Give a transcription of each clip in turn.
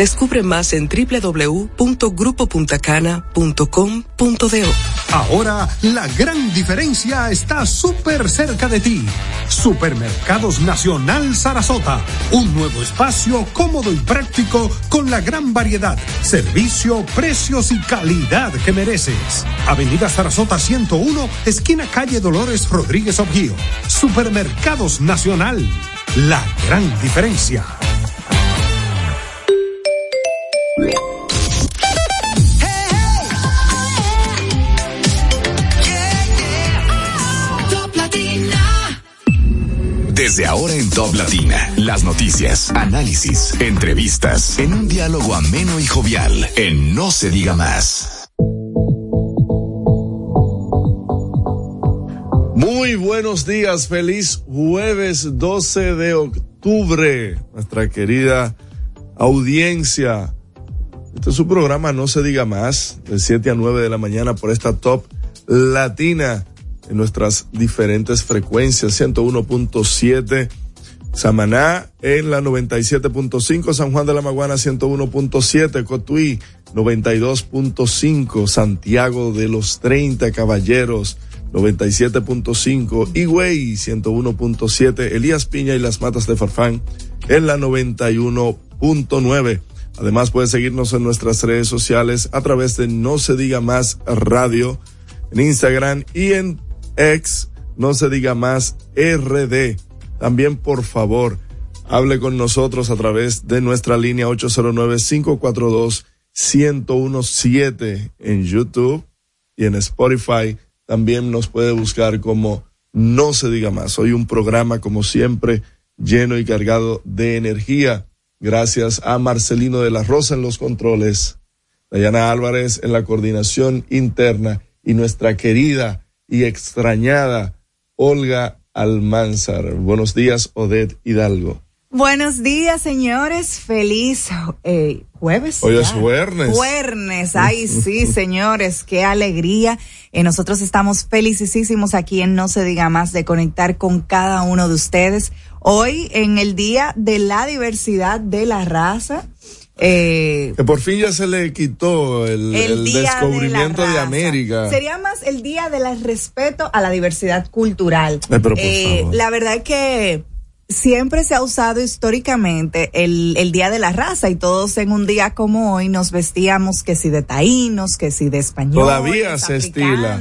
Descubre más en www.grupopuntacana.com.do. Ahora la gran diferencia está súper cerca de ti. Supermercados Nacional Sarasota. Un nuevo espacio cómodo y práctico con la gran variedad, servicio, precios y calidad que mereces. Avenida Sarasota 101, esquina calle Dolores Rodríguez Objío. Supermercados Nacional. La gran diferencia. Desde ahora en Top Latina, las noticias, análisis, entrevistas, en un diálogo ameno y jovial, en No se diga más. Muy buenos días, feliz jueves 12 de octubre, nuestra querida audiencia. Este es su programa No se diga más, de 7 a 9 de la mañana por esta Top Latina en nuestras diferentes frecuencias, 101.7 Samaná en la 97.5, San Juan de la Maguana 101.7, Cotuí 92.5, Santiago de los 30 Caballeros 97.5, Higüey 101.7, Elías Piña y las Matas de Farfán en la 91.9. Además puedes seguirnos en nuestras redes sociales a través de No se diga más radio en Instagram y en ex, no se diga más RD. También, por favor, hable con nosotros a través de nuestra línea 809-542-1017 en YouTube y en Spotify. También nos puede buscar como No se diga más. Hoy un programa, como siempre, lleno y cargado de energía. Gracias a Marcelino de la Rosa en los controles, Dayana Álvarez en la coordinación interna y nuestra querida y extrañada Olga Almanzar. Buenos días, Odette Hidalgo. Buenos días, señores. Feliz eh, jueves. Hoy es jueves. Jueves. Ay, sí, señores. Qué alegría. Eh, nosotros estamos felicísimos aquí en No se diga más de conectar con cada uno de ustedes. Hoy en el Día de la Diversidad de la Raza. Eh, que por fin ya se le quitó el, descubrimiento de, América. Sería más el día del respeto a la diversidad cultural. Eh, eh, la verdad es que siempre se ha usado históricamente el, el Día de la Raza y todos en un día como hoy nos vestíamos que si de taínos, que si de españoles. Todavía se estila.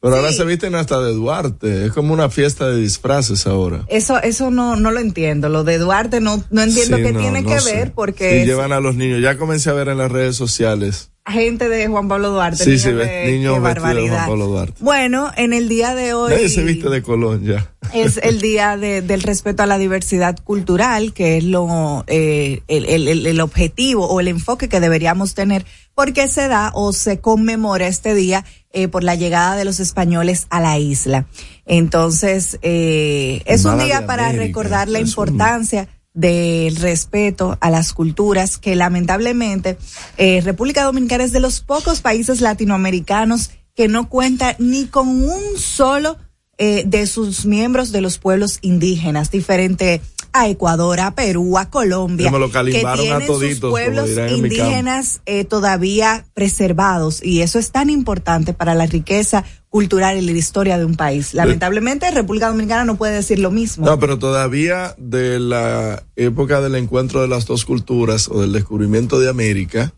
Pero ahora se visten hasta de Duarte, es como una fiesta de disfraces ahora. Eso eso no no lo entiendo, lo de Duarte no no entiendo qué tiene que ver porque sí, llevan a los niños, ya comencé a ver en las redes sociales. Gente de Juan Pablo Duarte. Sí, sí, niños vestidos de Juan Pablo Duarte. Bueno, en el día de hoy. Nadie se viste de Colón ya. Es el día de, del respeto a la diversidad cultural, que es lo eh, el, el, el objetivo o el enfoque que deberíamos tener, porque se da o se conmemora este día eh, por la llegada de los españoles a la isla. Entonces, eh, es un día para recordar la importancia del respeto a las culturas que lamentablemente eh, República Dominicana es de los pocos países latinoamericanos que no cuenta ni con un solo eh, de sus miembros de los pueblos indígenas, diferente a Ecuador, a Perú, a Colombia, que tienen sus pueblos indígenas eh, todavía preservados y eso es tan importante para la riqueza cultural y la historia de un país. Lamentablemente, República Dominicana no puede decir lo mismo. No, pero todavía de la época del encuentro de las dos culturas o del descubrimiento de América,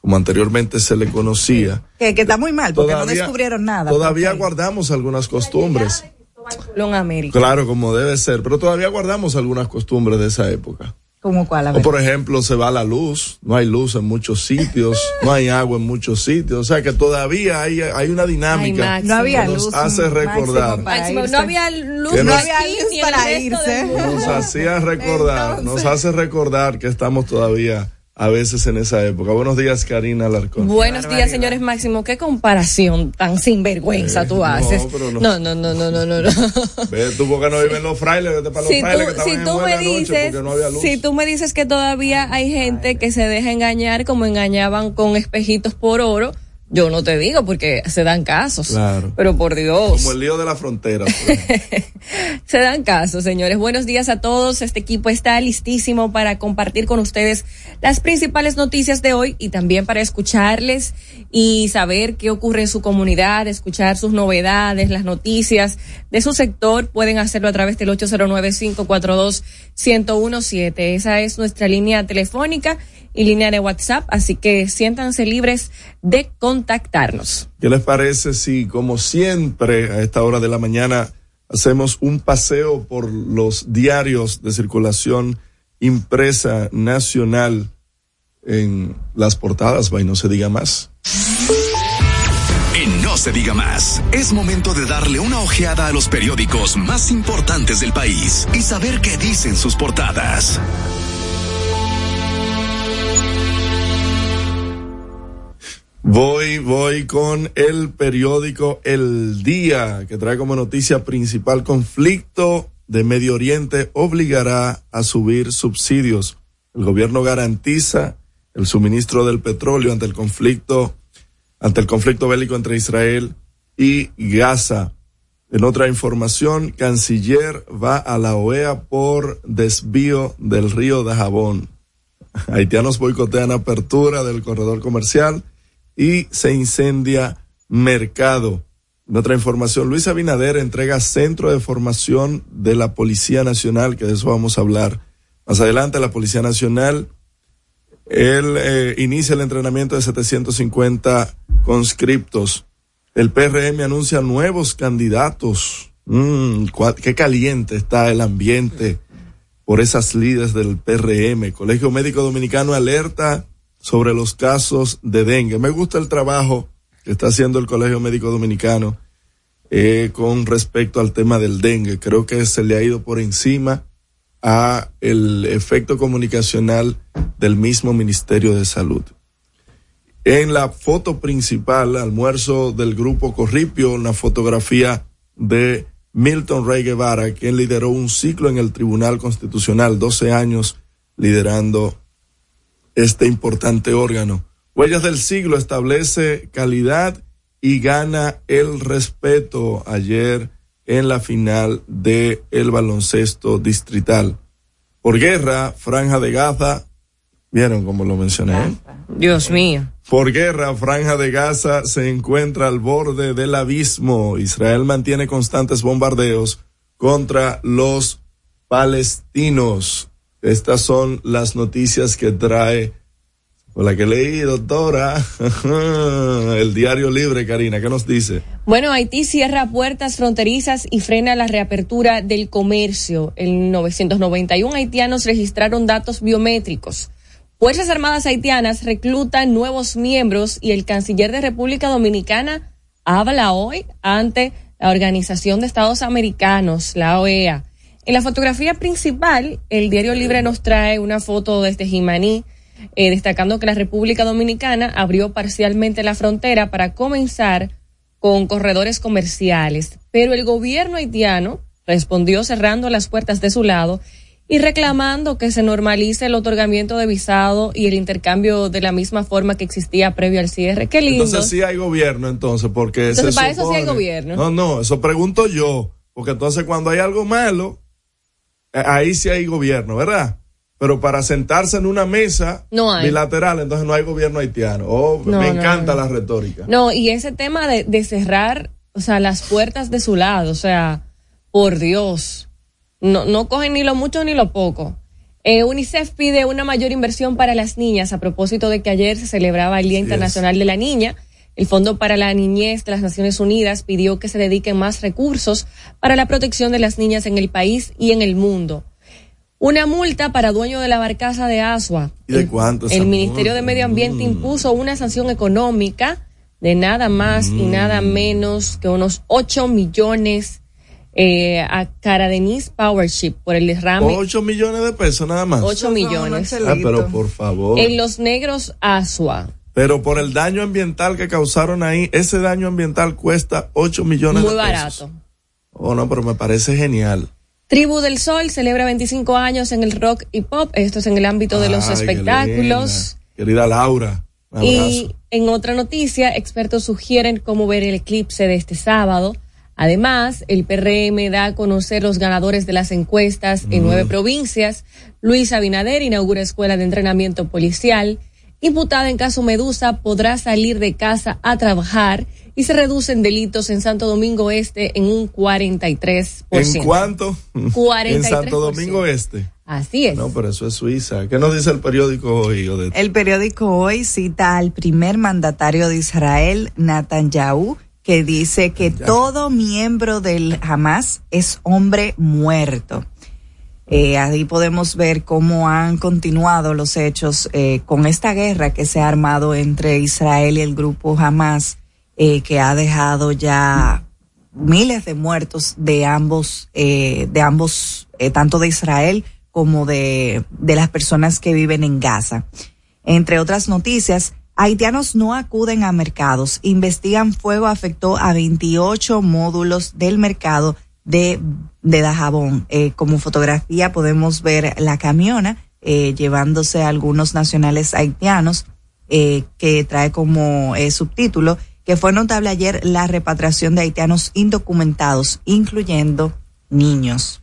como anteriormente se le conocía. Que, está muy mal, porque no descubrieron nada. Todavía guardamos algunas costumbres. Claro, como debe ser, pero todavía guardamos algunas costumbres de esa época. ¿Cómo cuál? O por ejemplo, se va la luz, no hay luz en muchos sitios, no hay agua en muchos sitios, o sea que todavía hay, hay una dinámica no había que luz, nos hace recordar. no había luz, no había luz para irse. Nos hacía recordar, nos hace recordar que estamos todavía a veces en esa época. Buenos días, Karina Alarcón. Buenos días, señores Máximo. ¿Qué comparación tan sinvergüenza eh, tú haces? No, no, no, no, no, no. no. Ve, tú porque no viven los frailes, vete para los si frailes tú, que si tú me dices, no había luz. Si tú me dices que todavía hay gente que se deja engañar como engañaban con espejitos por oro, yo no te digo porque se dan casos. Claro. Pero por Dios. Como el lío de la frontera. se dan casos, señores. Buenos días a todos. Este equipo está listísimo para compartir con ustedes las principales noticias de hoy y también para escucharles y saber qué ocurre en su comunidad, escuchar sus novedades, las noticias de su sector. Pueden hacerlo a través del 809-542-1017. Esa es nuestra línea telefónica y línea de WhatsApp, así que siéntanse libres de contactarnos. ¿Qué les parece si, como siempre, a esta hora de la mañana, hacemos un paseo por los diarios de circulación impresa nacional en las portadas? y no se diga más. En No se diga más, es momento de darle una ojeada a los periódicos más importantes del país y saber qué dicen sus portadas. Voy, voy con el periódico El Día, que trae como noticia principal conflicto de Medio Oriente obligará a subir subsidios. El gobierno garantiza el suministro del petróleo ante el conflicto, ante el conflicto bélico entre Israel y Gaza. En otra información, canciller va a la OEA por desvío del río de Jabón. Haitianos boicotean apertura del corredor comercial y se incendia mercado. Otra información, Luis Abinader entrega centro de formación de la Policía Nacional, que de eso vamos a hablar más adelante. La Policía Nacional, él eh, inicia el entrenamiento de 750 conscriptos. El PRM anuncia nuevos candidatos. Mm, qué caliente está el ambiente por esas líderes del PRM. Colegio Médico Dominicano alerta sobre los casos de dengue. Me gusta el trabajo que está haciendo el Colegio Médico Dominicano eh, con respecto al tema del dengue. Creo que se le ha ido por encima a el efecto comunicacional del mismo Ministerio de Salud. En la foto principal, almuerzo del grupo Corripio, una fotografía de Milton Rey Guevara, quien lideró un ciclo en el Tribunal Constitucional, 12 años liderando este importante órgano. Huellas del siglo establece calidad y gana el respeto ayer en la final de el baloncesto distrital. Por guerra, Franja de Gaza, vieron como lo mencioné. Dios mío. Por guerra, Franja de Gaza se encuentra al borde del abismo. Israel mantiene constantes bombardeos contra los palestinos. Estas son las noticias que trae, o la que leí, doctora, el diario libre, Karina, ¿qué nos dice? Bueno, Haití cierra puertas fronterizas y frena la reapertura del comercio. En 991 haitianos registraron datos biométricos. Fuerzas Armadas haitianas reclutan nuevos miembros y el canciller de República Dominicana habla hoy ante la Organización de Estados Americanos, la OEA en la fotografía principal, el Diario Libre nos trae una foto desde Jimaní, eh, destacando que la República Dominicana abrió parcialmente la frontera para comenzar con corredores comerciales, pero el gobierno haitiano respondió cerrando las puertas de su lado y reclamando que se normalice el otorgamiento de visado y el intercambio de la misma forma que existía previo al cierre. Qué lindo. Entonces sí hay gobierno, entonces, porque entonces, para eso sí hay gobierno. No, no, eso pregunto yo, porque entonces cuando hay algo malo, ahí sí hay gobierno, ¿verdad? Pero para sentarse en una mesa bilateral, entonces no hay gobierno haitiano. Oh, me encanta la retórica. No, y ese tema de, cerrar, o sea, las puertas de su lado, o sea, por Dios, no, no cogen ni lo mucho ni lo poco. Eh, UNICEF pide una mayor inversión para las niñas a propósito de que ayer se celebraba el Día Internacional de la Niña. El Fondo para la Niñez de las Naciones Unidas pidió que se dediquen más recursos para la protección de las niñas en el país y en el mundo. Una multa para dueño de la barcaza de Asua. ¿Y de cuánto? El, Ministerio de Medio Ambiente mm. impuso una sanción económica de nada más y mm. nada menos que unos 8 millones eh, a Caradenis Powership por el derrame. 8 millones de pesos nada más. 8 millones. Ah, pero por favor. En Los Negros, Asua. Pero por el daño ambiental que causaron ahí, ese daño ambiental cuesta 8 millones de Muy pesos. barato. Oh, no, pero me parece genial. Tribu del Sol celebra 25 años en el rock y pop. Esto es en el ámbito de los espectáculos. Querida Laura, un. Y en otra noticia, expertos sugieren cómo ver el eclipse de este sábado. Además, el PRM da a conocer los ganadores de las encuestas en Mm. nueve provincias. Luis Abinader inaugura escuela de entrenamiento policial. Imputada en caso Medusa podrá salir de casa a trabajar y se reducen delitos en Santo Domingo Este en un 43%. ¿En cuánto? 43%. En Santo Domingo Este. Así es. No, pero eso es Suiza. ¿Qué nos dice el periódico hoy, Odette? El periódico hoy cita al primer mandatario de Israel, Netanyahu, que dice que todo miembro del Hamas es hombre muerto. Eh, ahí podemos ver cómo han continuado los hechos eh, con esta guerra que se ha armado entre Israel y el grupo Hamas, eh, que ha dejado ya miles de muertos de ambos, eh, de ambos, eh, tanto de Israel como de, de las personas que viven en Gaza. Entre otras noticias, haitianos no acuden a mercados. Investigan fuego afectó a 28 módulos del mercado de, de Dajabón. Eh, como fotografía podemos ver la camiona eh, llevándose a algunos nacionales haitianos eh, que trae como eh, subtítulo que fue notable ayer la repatriación de haitianos indocumentados, incluyendo niños.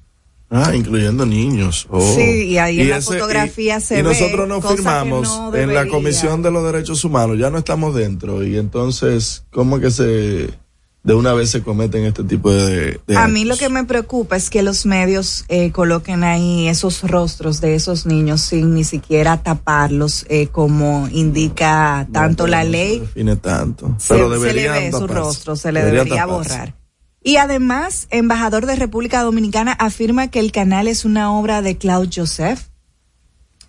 Ah, incluyendo niños. Oh. Sí, y ahí en la ese- fotografía y- se y ve nosotros nos cosa que firmamos no en la. Comisión de los Derechos Humanos, ya no estamos dentro. Y entonces, ¿cómo que se de una vez se cometen este tipo de, de A mí lo que me preocupa es que los medios eh, coloquen ahí esos rostros de esos niños sin ni siquiera taparlos, eh, como indica tanto la no se ley. define tanto. Se, pero se le ve su rostro, se le debería borrar. Y además, embajador de República Dominicana afirma que el canal es una obra de Claude Joseph.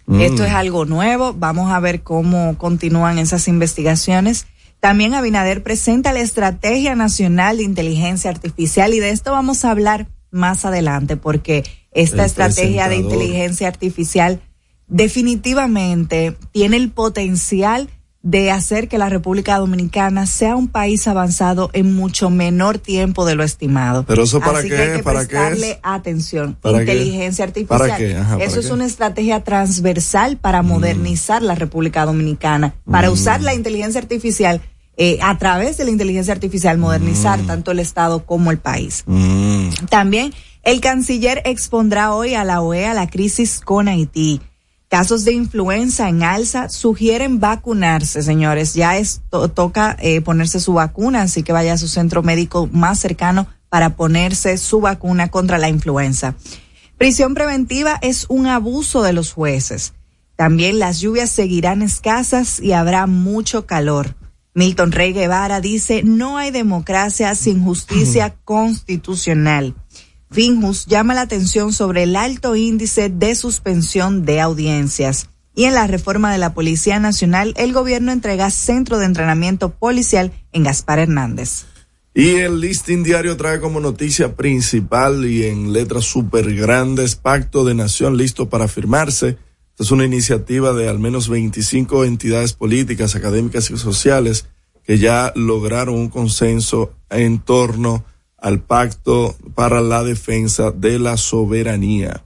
Mm. Esto es algo nuevo. Vamos a ver cómo continúan esas investigaciones. También Abinader presenta la Estrategia Nacional de Inteligencia Artificial y de esto vamos a hablar más adelante porque esta El estrategia de inteligencia artificial definitivamente tiene el potencial de hacer que la República Dominicana sea un país avanzado en mucho menor tiempo de lo estimado. Pero eso para Así qué que hay que para qué prestarle es. atención. ¿Para qué? Inteligencia artificial. ¿Para qué? Ajá, ¿para eso es qué? una estrategia transversal para modernizar la República Dominicana, para Mm. usar la inteligencia artificial. Eh, a través de la inteligencia artificial modernizar Mm. tanto el Estado como el país. Mm. También el canciller expondrá hoy a la OEA la crisis con Haití. Casos de influenza en alza sugieren vacunarse, señores. Ya es to- toca eh, ponerse su vacuna, así que vaya a su centro médico más cercano para ponerse su vacuna contra la influenza. Prisión preventiva es un abuso de los jueces. También las lluvias seguirán escasas y habrá mucho calor. Milton Rey Guevara dice, no hay democracia sin justicia constitucional. Finjus llama la atención sobre el alto índice de suspensión de audiencias. Y en la reforma de la Policía Nacional, el gobierno entrega centro de entrenamiento policial en Gaspar Hernández. Y el listing diario trae como noticia principal y en letras súper grandes, Pacto de Nación listo para firmarse. Es una iniciativa de al menos 25 entidades políticas, académicas y sociales que ya lograron un consenso en torno al Pacto para la Defensa de la Soberanía.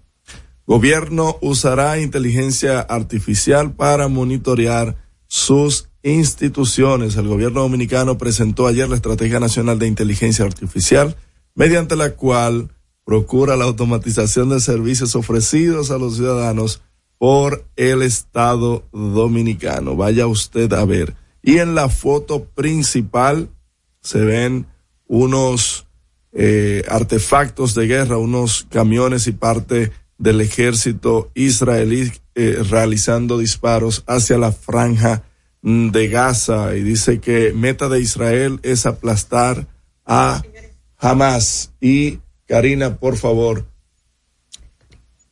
Gobierno usará inteligencia artificial para monitorear sus instituciones. El gobierno dominicano presentó ayer la Estrategia Nacional de Inteligencia Artificial, mediante la cual procura la automatización de servicios ofrecidos a los ciudadanos por el Estado dominicano. Vaya usted a ver. Y en la foto principal se ven unos eh, artefactos de guerra, unos camiones y parte del ejército israelí eh, realizando disparos hacia la franja mm, de Gaza y dice que meta de Israel es aplastar a Hamas. Y Karina, por favor,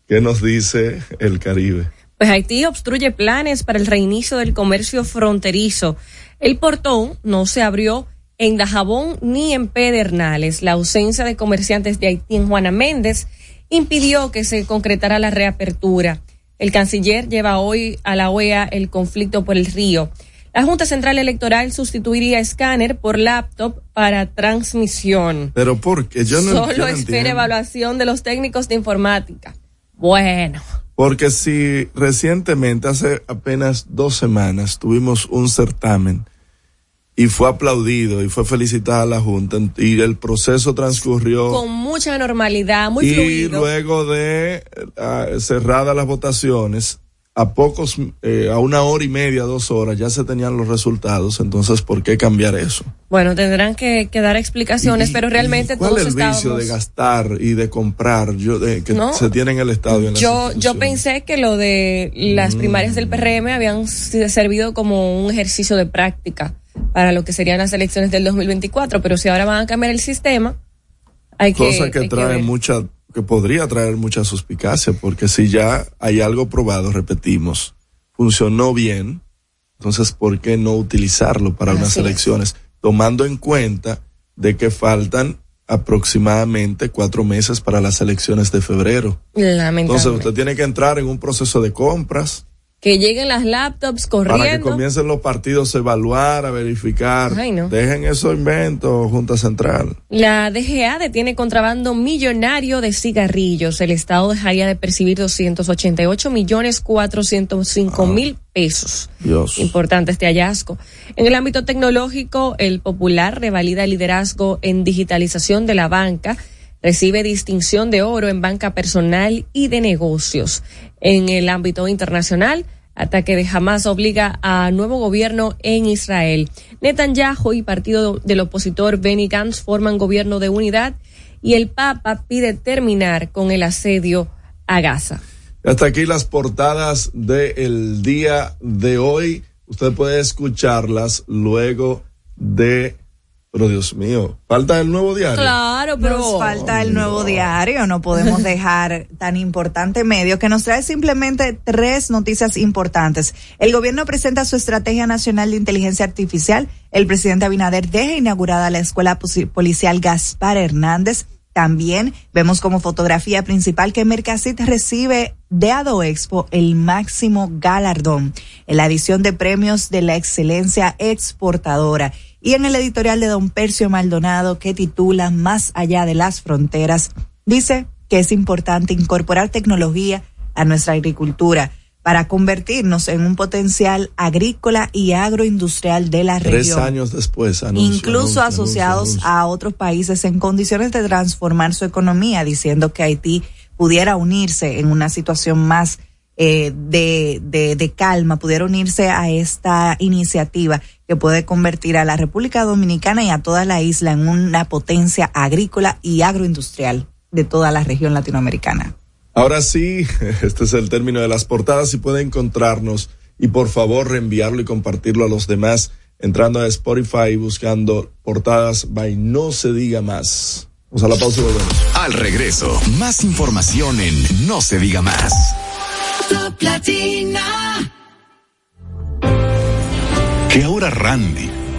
¿qué nos dice el Caribe? Pues Haití obstruye planes para el reinicio del comercio fronterizo. El portón no se abrió en Dajabón ni en Pedernales. La ausencia de comerciantes de Haití en Juana Méndez impidió que se concretara la reapertura. El canciller lleva hoy a la OEA el conflicto por el río. La Junta Central Electoral sustituiría escáner por laptop para transmisión. Pero porque yo no Solo espera evaluación de los técnicos de informática. Bueno. Porque si recientemente, hace apenas dos semanas, tuvimos un certamen y fue aplaudido y fue felicitada la Junta y el proceso transcurrió con mucha normalidad, muy y luego de uh, cerradas las votaciones a pocos, eh, a una hora y media, dos horas, ya se tenían los resultados, entonces, ¿por qué cambiar eso? Bueno, tendrán que, que dar explicaciones, pero realmente ¿Cuál es el vicio de gastar y de comprar yo, de, que se tiene en el Estado? En yo, yo pensé que lo de las mm. primarias del PRM habían servido como un ejercicio de práctica para lo que serían las elecciones del 2024, pero si ahora van a cambiar el sistema, hay que... Cosa que trae mucha que podría traer mucha suspicacia, porque si ya hay algo probado, repetimos, funcionó bien, entonces ¿por qué no utilizarlo para unas elecciones? Tomando en cuenta de que faltan aproximadamente cuatro meses para las elecciones de febrero. Entonces usted tiene que entrar en un proceso de compras, que lleguen las laptops corriendo. Para que comiencen los partidos a evaluar, a verificar. Dejen esos inventos, Junta Central. La DGA detiene contrabando millonario de cigarrillos. El Estado dejaría de percibir 288 millones 405 mil pesos. Dios. Importante este hallazgo. En el ámbito tecnológico, el Popular revalida el liderazgo en digitalización de la banca recibe distinción de oro en banca personal y de negocios. En el ámbito internacional, ataque de Hamas obliga a nuevo gobierno en Israel. Netanyahu y partido del opositor Benny Gantz forman gobierno de unidad y el Papa pide terminar con el asedio a Gaza. Hasta aquí las portadas del día de hoy. Usted puede escucharlas luego de pero Dios mío, falta el nuevo diario. Claro, pero nos falta el nuevo diario. No podemos dejar tan importante medio que nos trae simplemente tres noticias importantes. El gobierno presenta su estrategia nacional de inteligencia artificial. El presidente Abinader deja inaugurada la escuela policial Gaspar Hernández. También vemos como fotografía principal que Mercasit recibe de Ado Expo el máximo galardón en la edición de premios de la excelencia exportadora. Y en el editorial de don Percio Maldonado que titula Más allá de las fronteras, dice que es importante incorporar tecnología a nuestra agricultura para convertirnos en un potencial agrícola y agroindustrial de la región. Tres años después, incluso asociados a otros países en condiciones de transformar su economía, diciendo que Haití pudiera unirse en una situación más eh, de, de, de, calma pudiera unirse a esta iniciativa que puede convertir a la República Dominicana y a toda la isla en una potencia agrícola y agroindustrial de toda la región latinoamericana. Ahora sí, este es el término de las portadas y puede encontrarnos y por favor reenviarlo y compartirlo a los demás entrando a Spotify y buscando portadas by No se diga más. Vamos a la pausa y volvemos. Al regreso, más información en No se diga más. Que ahora Randy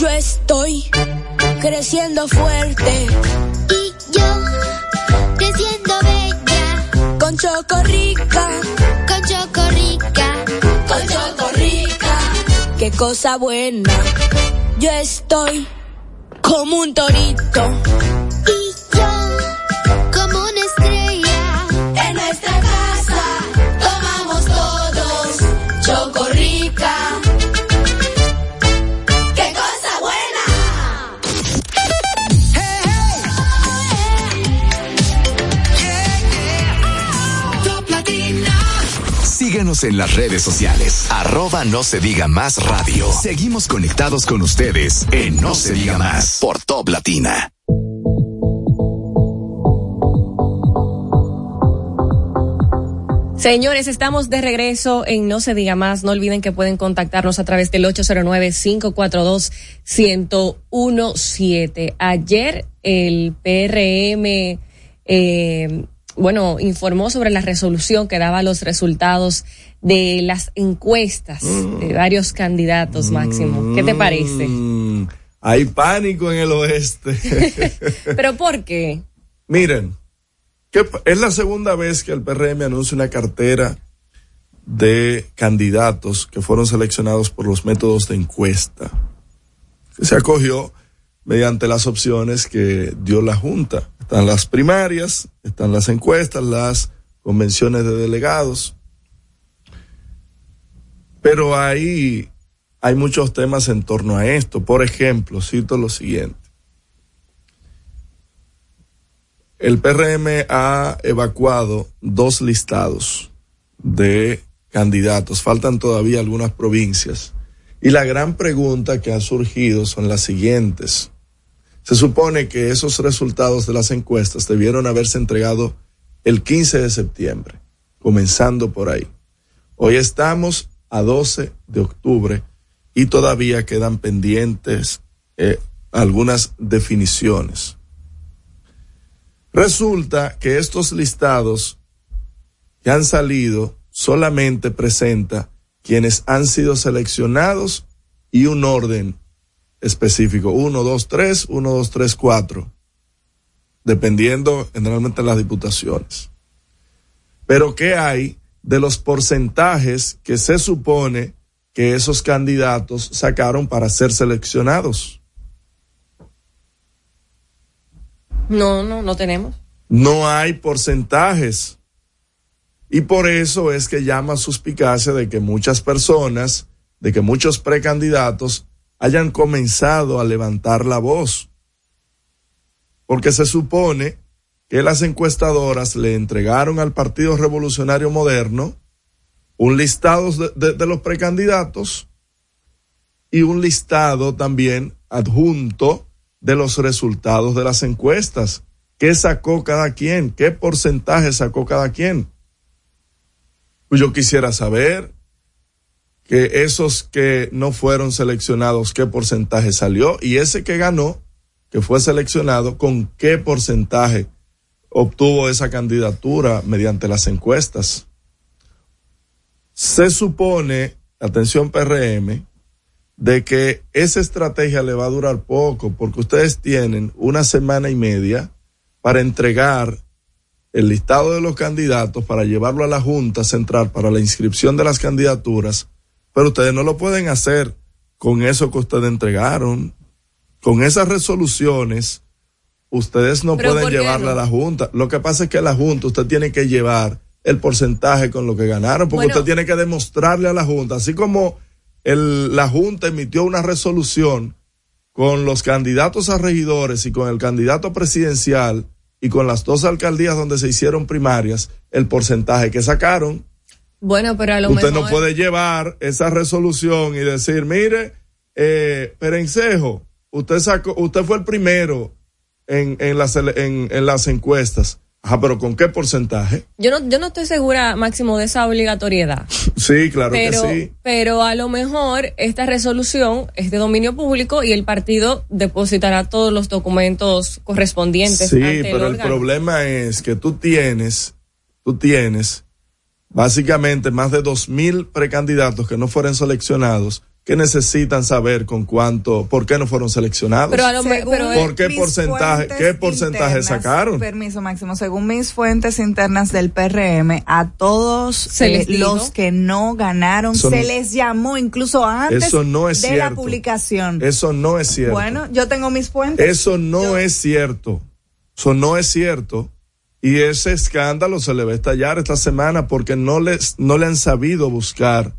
Yo estoy creciendo fuerte. Y yo creciendo bella. Con Chocorrica. Con Chocorrica. Con Chocorrica. Qué cosa buena. Yo estoy como un torito. En las redes sociales. Arroba no se diga más radio. Seguimos conectados con ustedes en No se diga más por Top Latina. Señores, estamos de regreso en No se diga más. No olviden que pueden contactarnos a través del 809-542-1017. Ayer el PRM, eh, bueno, informó sobre la resolución que daba los resultados de las encuestas de varios candidatos, Máximo. ¿Qué te parece? Mm, hay pánico en el oeste. ¿Pero por qué? Miren, que es la segunda vez que el PRM anuncia una cartera de candidatos que fueron seleccionados por los métodos de encuesta. Que se acogió mediante las opciones que dio la Junta. Están las primarias, están las encuestas, las convenciones de delegados. Pero ahí hay muchos temas en torno a esto. Por ejemplo, cito lo siguiente. El PRM ha evacuado dos listados de candidatos. Faltan todavía algunas provincias. Y la gran pregunta que ha surgido son las siguientes. Se supone que esos resultados de las encuestas debieron haberse entregado el 15 de septiembre, comenzando por ahí. Hoy estamos a 12 de octubre y todavía quedan pendientes eh, algunas definiciones. Resulta que estos listados que han salido solamente presenta quienes han sido seleccionados y un orden específico. Uno, dos, tres, uno, dos, tres, cuatro. Dependiendo generalmente de las diputaciones. Pero ¿qué hay de los porcentajes que se supone que esos candidatos sacaron para ser seleccionados? No, no, no tenemos. No hay porcentajes. Y por eso es que llama suspicacia de que muchas personas, de que muchos precandidatos hayan comenzado a levantar la voz. Porque se supone que las encuestadoras le entregaron al Partido Revolucionario Moderno un listado de, los precandidatos y un listado también adjunto de los resultados de las encuestas. ¿Qué sacó cada quien? ¿Qué porcentaje sacó cada quien? Pues yo quisiera saber que esos que no fueron seleccionados, qué porcentaje salió y ese que ganó, que fue seleccionado, con qué porcentaje obtuvo esa candidatura mediante las encuestas. Se supone, atención PRM, de que esa estrategia le va a durar poco porque ustedes tienen una semana y media para entregar el listado de los candidatos para llevarlo a la Junta Central para la inscripción de las candidaturas, pero ustedes no lo pueden hacer con eso que ustedes entregaron. Con esas resoluciones, ustedes no pueden llevarla no? a la Junta. Lo que pasa es que a la Junta usted tiene que llevar el porcentaje con lo que ganaron, porque bueno, usted tiene que demostrarle a la Junta, así como el, la Junta emitió una resolución con los candidatos a regidores y con el candidato presidencial y con las dos alcaldías donde se hicieron primarias, el porcentaje que sacaron. Bueno, pero a lo Usted mejor... no puede llevar esa resolución y decir, mire, eh, Perencejo, usted sacó, usted fue el primero en, en, las, en, en las encuestas. Ajá, pero ¿con qué porcentaje? Yo no, yo no estoy segura, Máximo, de esa obligatoriedad. sí, claro pero, que sí. Pero a lo mejor esta resolución es de dominio público y el partido depositará todos los documentos correspondientes. Sí, ante pero el, el problema es que tú tienes, tú tienes básicamente más de dos mil precandidatos que no fueron seleccionados que necesitan saber con cuánto, por qué no fueron seleccionados. Pero a lo Según pero ¿Por qué porcentaje, qué porcentaje internas, sacaron? Permiso máximo. Según mis fuentes internas del PRM, a todos Se eh, los que no ganaron Eso se no- les llamó incluso antes Eso no es de la publicación. Eso no es cierto. Bueno, yo tengo mis fuentes. Eso no es cierto. Eso no es cierto. Y ese escándalo se le va a estallar esta semana porque no les, no le han sabido buscar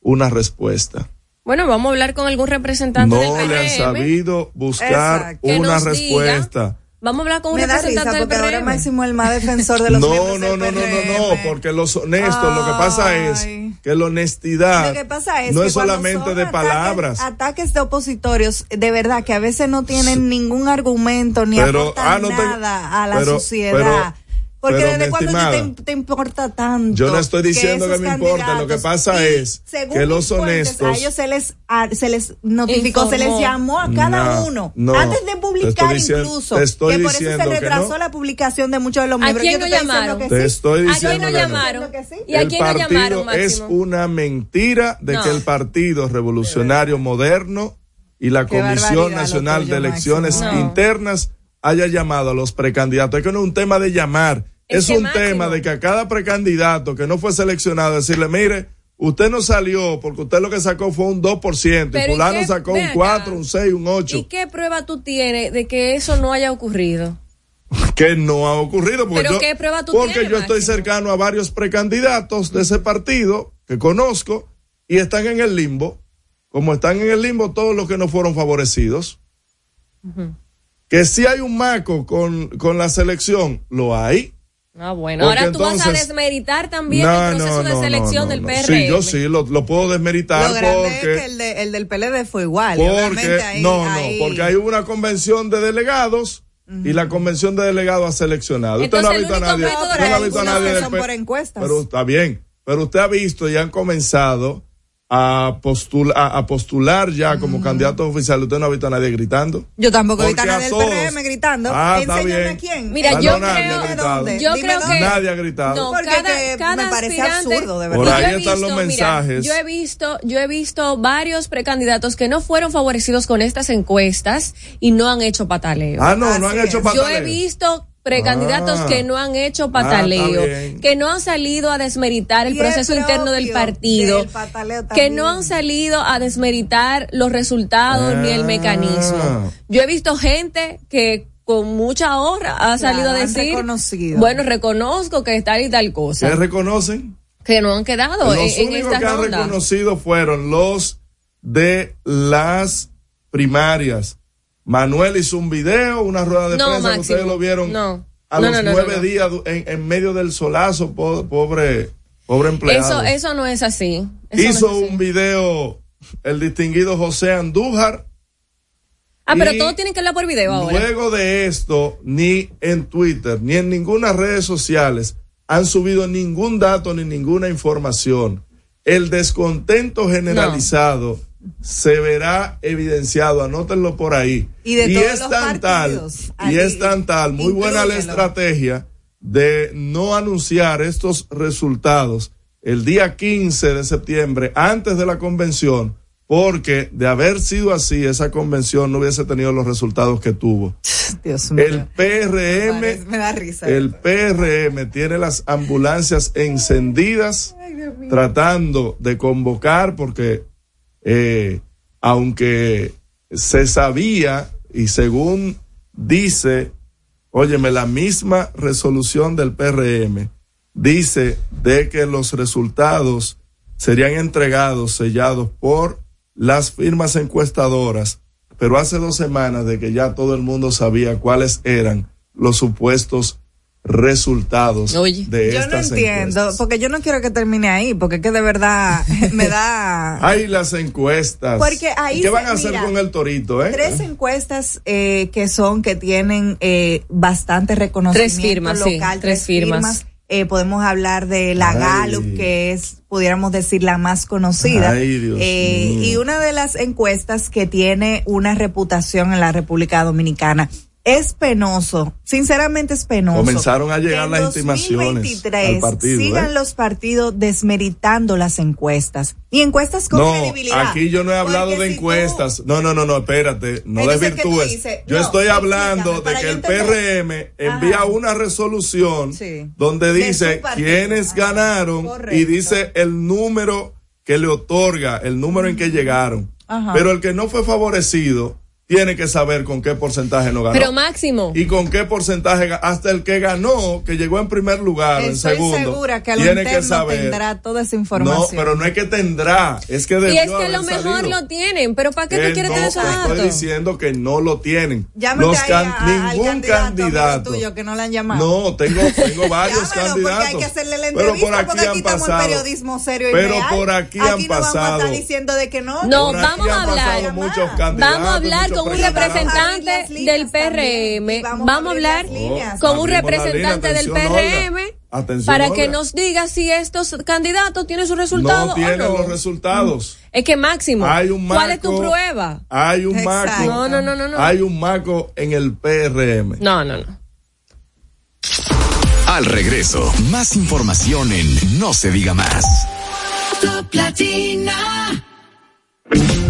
una respuesta. Bueno, vamos a hablar con algún representante No del le han PRM. sabido buscar Exacto. Una respuesta. diga. Vamos a hablar con un Me da representante risa del ahora PRM. Máximo el más defensor de los No, no, del no, no, no, PRM. no, porque los honestos, lo que pasa es que la honestidad Lo que pasa es no que es solamente de ataques- palabras. Ataques de opositorios, de verdad, que a veces no tienen ningún argumento ni Pero, aportan ah, no tengo- nada a la pero- sociedad. pero- Porque pero, desde estimada, te, te importa tanto. Yo no estoy diciendo que me importa, lo que pasa es según que los fuentes, honestos- A ellos se les, a- se les notificó, se les llamó a cada No, uno. no, antes de publicar diciendo- incluso. te estoy que por eso se diciendo retrasó no. la publicación de muchos de los ¿A miembros. quién Yo no te estoy diciendo llamaron? que Te sí. estoy ¿A quién diciendo no llamaron? Que sí. ¿Y a el quién no partido llamaron, es una mentira de No. que el Partido Revolucionario Moderno y la Qué Comisión Nacional de Elecciones. Internas haya llamado a los precandidatos. Es que no es un tema de llamar, Es un Máximo- tema de que a cada precandidato que no fue seleccionado decirle, mire, usted no salió porque usted lo que sacó fue un 2%, Pero, y ¿y fulano sacó un acá. 4, un 6, un 8. ¿Y qué prueba tú tienes de que eso no haya ocurrido? que no ha ocurrido. Porque ¿Pero yo, qué prueba tú Porque tienes, yo estoy Máximo? cercano a varios precandidatos de ese partido que conozco y están en el limbo. Como están en el limbo todos los que no fueron favorecidos. Que si hay un maco con, con la selección, lo hay. Ah, bueno. Porque Ahora tú vas a entonces- desmeritar también el proceso de selección del PRM. Sí, yo sí, lo, lo puedo desmeritar Lo grande es porque... que el, de- el del PLD fue igual. Porque, ahí- no, ahí- no, porque hay una convención de delegados y la convención de delegados ha seleccionado. Usted no ha Entonces, visto a nadie, usted no ha visto a nadie del por encuestas. Pero está bien, pero usted ha visto y han comenzado a, postula- a, a postular ya como candidatos oficiales. Usted no ha visto a nadie gritando. Yo tampoco he visto a nadie del PRM gritando. Ah, está bien. a quién. Mira, Ah, yo no, creo-. Yo Dime creo que Nadie ha gritado. No, Porque cada, cada me parece aspirante- absurdo, de Por verdad. Yo ahí he están los visto, mira, mensajes. yo he visto, yo he visto varios precandidatos que no fueron favorecidos con estas encuestas y no han hecho pataleo. Ah, no, no han Así hecho es. pataleo. Yo he visto precandidatos Ah. que no han hecho Ah, pataleo, que no han salido a desmeritar el proceso interno del partido, del que no han salido a desmeritar los resultados ni el Ah. mecanismo. Yo he visto gente que con mucha honra ha salido a han decir, reconocido. bueno, reconozco que tal y tal ¿Qué cosa, reconocen? que no han quedado en, Los en únicos esta que han reconocido fueron los de las primarias. Manuel hizo un video, una rueda de No, prensa, ustedes lo vieron no. a los no, nueve días en, en medio del solazo, po- pobre, pobre empleado. Eso, eso no es así. Eso hizo es así. un video el distinguido José Andújar. Ah, pero todo tiene que hablar por video ahora. Luego de esto, ni en Twitter, ni en ninguna redes sociales han subido ningún dato ni ninguna información. El descontento generalizado se verá evidenciado, anótenlo por ahí. Y de todos es los tan tal, y es tan tal, muy buena la estrategia de no anunciar estos resultados el día 15 de septiembre antes de la convención, porque de haber sido así, esa convención no hubiese tenido los resultados que tuvo. Dios mío. El PRM, Parece- me da risa. el PRM tiene las ambulancias encendidas tratando de convocar porque eh, aunque se sabía y según dice, óyeme, la misma resolución del PRM dice de que los resultados serían entregados, sellados por las firmas encuestadoras, pero hace dos semanas de que ya todo el mundo sabía cuáles eran los supuestos resultados Oye. de Yo no entiendo, encuestas. porque yo no quiero que termine ahí, porque es que de verdad me da Hay las encuestas. Porque ahí ¿Y ¿Qué se- van a hacer mira, con el torito, eh? tres encuestas eh, que son que tienen eh, bastante reconocimiento Tres firmas, sí, local, tres firmas. Eh, podemos hablar de la Ay. Gallup, que es, pudiéramos decir, la más conocida. Ay, Dios Eh, mío. y una de las encuestas que tiene una reputación en la República Dominicana es penoso, sinceramente es penoso. Comenzaron a llegar en las intimaciones 2023 al partido, Sigan ¿eh? los partidos desmeritando las encuestas. Y encuestas con No, credibilidad. aquí yo no he hablado Porque de si tú- encuestas. No, no, no, no, espérate. No Entonces, ¿qué tú desvirtúes. dices? Yo No, estoy hablando de que el. PRM envía Ajá. una resolución Sí. donde De dice quiénes Ajá. ganaron y dice el número que le otorga, el número en que llegaron. Ajá. Pero el que no fue favorecido tiene que saber con qué porcentaje no ganó. Pero Máximo, y con qué porcentaje hasta el que ganó, que llegó en primer lugar, en Estoy segundo, segura que a lo tiene que interno saber. tendrá toda esa No, información. pero no es que tendrá, es que y debió es que haber lo mejor salido. lo tienen, pero ¿para qué Que tú quieres no, tener esos datos? Estoy diciendo que no lo tienen. Llámate Los can- a- a- al ningún candidato, candidato. tuyo que no le han llamado. No, tengo, tengo varios Llámalo, porque candidatos. hay que hacerle la pero entrevista por aquí porque aquí han estamos en pasado. periodismo serio y pero real. por aquí, Aquí han no vamos a pasado. estar diciendo de que no. No, vamos a hablar. pasado Vamos a hablar con un representante del PRM. vamos Vamos, a hablar con un representante del PRM. Atención, para que Olga. nos diga si estos candidatos tienen sus resultados No o tienen no. los resultados. Es que Máximo, Hay un ¿cuál es tu prueba? Hay un Exacto. marco. No, no, no, no, no. Hay un marco en el PRM. No, no, no. Al regreso, más información en No se diga más. Hey,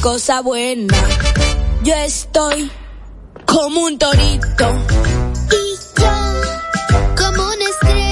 Cosa buena. Yo estoy como un torito Y yo, como una estrella,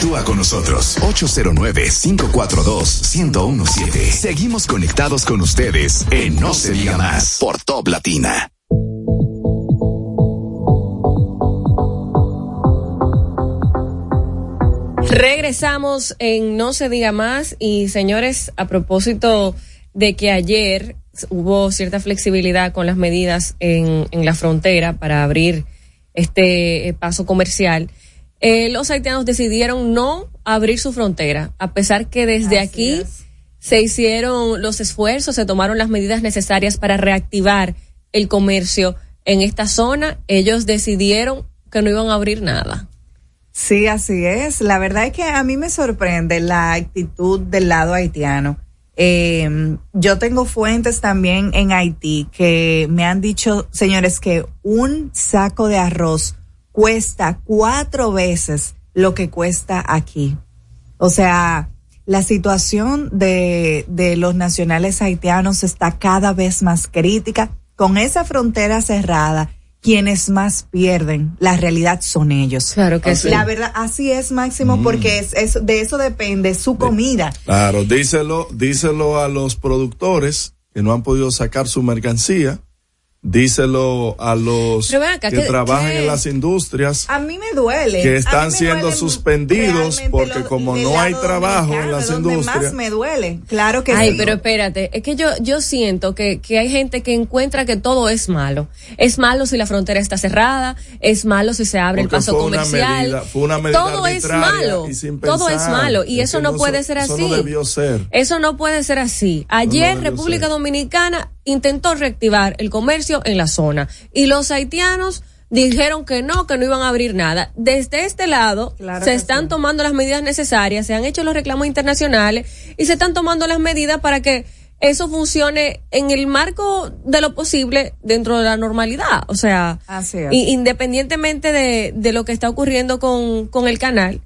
Interactúa con nosotros 809-542-1017. Seguimos conectados con ustedes en No se diga más por Top Latina. Regresamos en No se diga más y señores, a propósito de que ayer hubo cierta flexibilidad con las medidas en, en la frontera para abrir este eh, paso comercial, eh, los haitianos decidieron no abrir su frontera, a pesar que desde Así aquí es. se hicieron los esfuerzos, se tomaron las medidas necesarias para reactivar el comercio en esta zona, ellos decidieron que no iban a abrir nada. Sí, así es. La verdad es que a mí me sorprende la actitud del lado haitiano. Eh, yo tengo fuentes también en Haití que me han dicho, señores, que un saco de arroz cuesta cuatro veces lo que cuesta aquí. O sea, la situación de, de los nacionales haitianos está cada vez más crítica. Con esa frontera cerrada, quienes más pierden, la realidad son ellos. Claro que Así. sí. La verdad, así es, Máximo, porque es, es- de eso depende su comida. Claro, díselo, díselo a los productores que no han podido sacar su mercancía díselo a los Pero que ¿qué- trabajan en las industrias A mí me duele. que están siendo duele suspendidos porque lo- como no hay trabajo en las donde industrias. más me duele. Claro que Ay, sí. pero espérate, es que yo, yo siento que, que hay gente que encuentra que todo es malo. Es malo si la frontera está cerrada, es malo si se abre Porque el paso fue una comercial. medida- fue una medida todo es malo. y sin todo es malo. Y Es eso que no no puede ser eso así. no debió ser. Eso no puede ser así. Ayer República ser. Dominicana intentó reactivar el comercio en la zona y los haitianos dijeron que no, que no iban a abrir nada. Desde este lado Claro se están sí. tomando las medidas necesarias, se han hecho los reclamos internacionales y se están tomando las medidas para que eso funcione en el marco de lo posible dentro de la normalidad. O sea, Así es. y- independientemente de, de lo que está ocurriendo con, con el canal,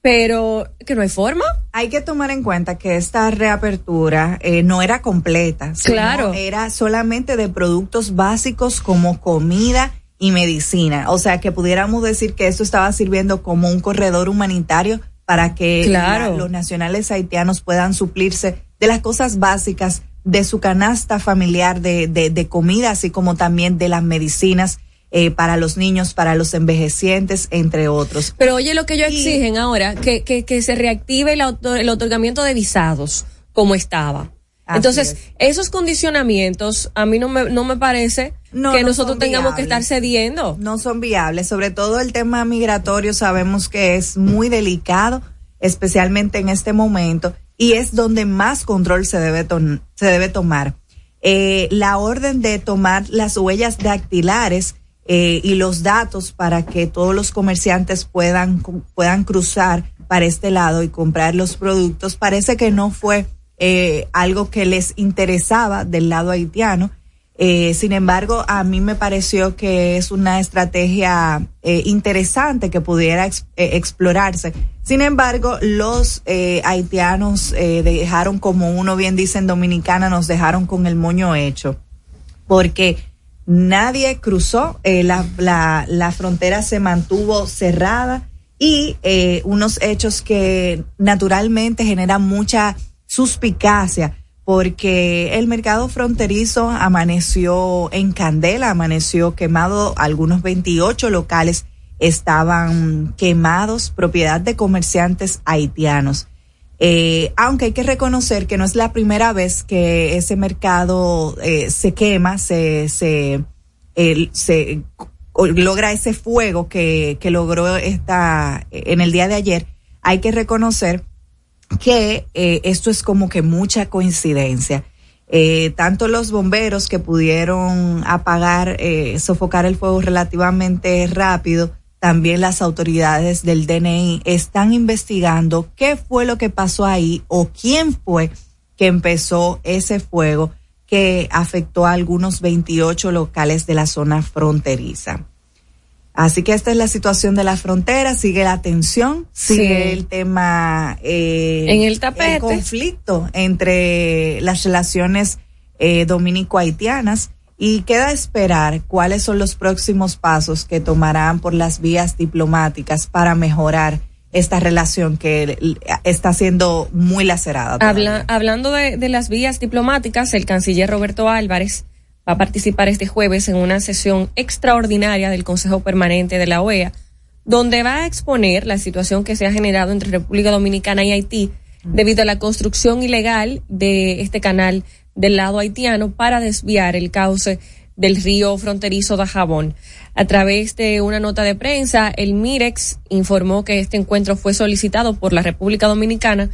pero que no hay forma. Hay que tomar en cuenta que esta reapertura eh, no era completa. Claro. Era solamente de productos básicos como comida y medicina. O sea, que pudiéramos decir que esto estaba sirviendo como un corredor humanitario para que Claro. la- los nacionales haitianos puedan suplirse de las cosas básicas de su canasta familiar de, de, de comida, así como también de las medicinas eh, para los niños, para los envejecientes, entre otros. Pero oye lo que ellos Y- exigen ahora, que, que, que se reactive el, otorgamiento de visados como estaba. Entonces, es. esos condicionamientos a mí no me, no me parece No, que no nosotros tengamos que estar cediendo. no son viables. Sobre todo el tema migratorio sabemos que es muy delicado, especialmente en este momento, y es donde más control se debe, se debe tomar. Eh, la orden de tomar las huellas dactilares eh, y los datos para que todos los comerciantes puedan, puedan cruzar para este lado y comprar los productos parece que no fue eh, algo que les interesaba del lado haitiano. Eh, sin embargo, a mí me pareció que es una estrategia eh, interesante que pudiera eh, explorarse. Sin embargo, los haitianos dejaron, como uno bien dice en Dominicana, nos dejaron con el moño hecho, porque nadie cruzó, eh, la, la, la frontera se mantuvo cerrada y eh, unos hechos que naturalmente generan mucha suspicacia porque el mercado fronterizo amaneció en candela, amaneció quemado, algunos 28 locales estaban quemados, propiedad de comerciantes haitianos. Eh, aunque hay que reconocer que no es la primera vez que ese mercado eh, se quema, se, se, el- se logra ese fuego que, que logró esta, en el día de ayer. Hay que reconocer que eh, esto es como que mucha coincidencia. Eh, tanto los bomberos que pudieron apagar, eh, sofocar el fuego relativamente rápido, también las autoridades del DNI están investigando qué fue lo que pasó ahí o quién fue que empezó ese fuego que afectó a algunos 28 locales de la zona fronteriza. Así que esta es la situación de la frontera, sigue la tensión, sigue Sí. el tema eh, En el tapete. conflicto entre las relaciones eh, dominico-haitianas y queda esperar cuáles son los próximos pasos que tomarán por las vías diplomáticas para mejorar esta relación que está siendo muy lacerada. Habla- hablando de, de las vías diplomáticas, el canciller Roberto Álvarez va a participar este jueves en una sesión extraordinaria del Consejo Permanente de la OEA, donde va a exponer la situación que se ha generado entre República Dominicana y Haití debido a la construcción ilegal de este canal del lado haitiano para desviar el cauce del río fronterizo Dajabón. A través de una nota de prensa, el Mirex informó que este encuentro fue solicitado por la República Dominicana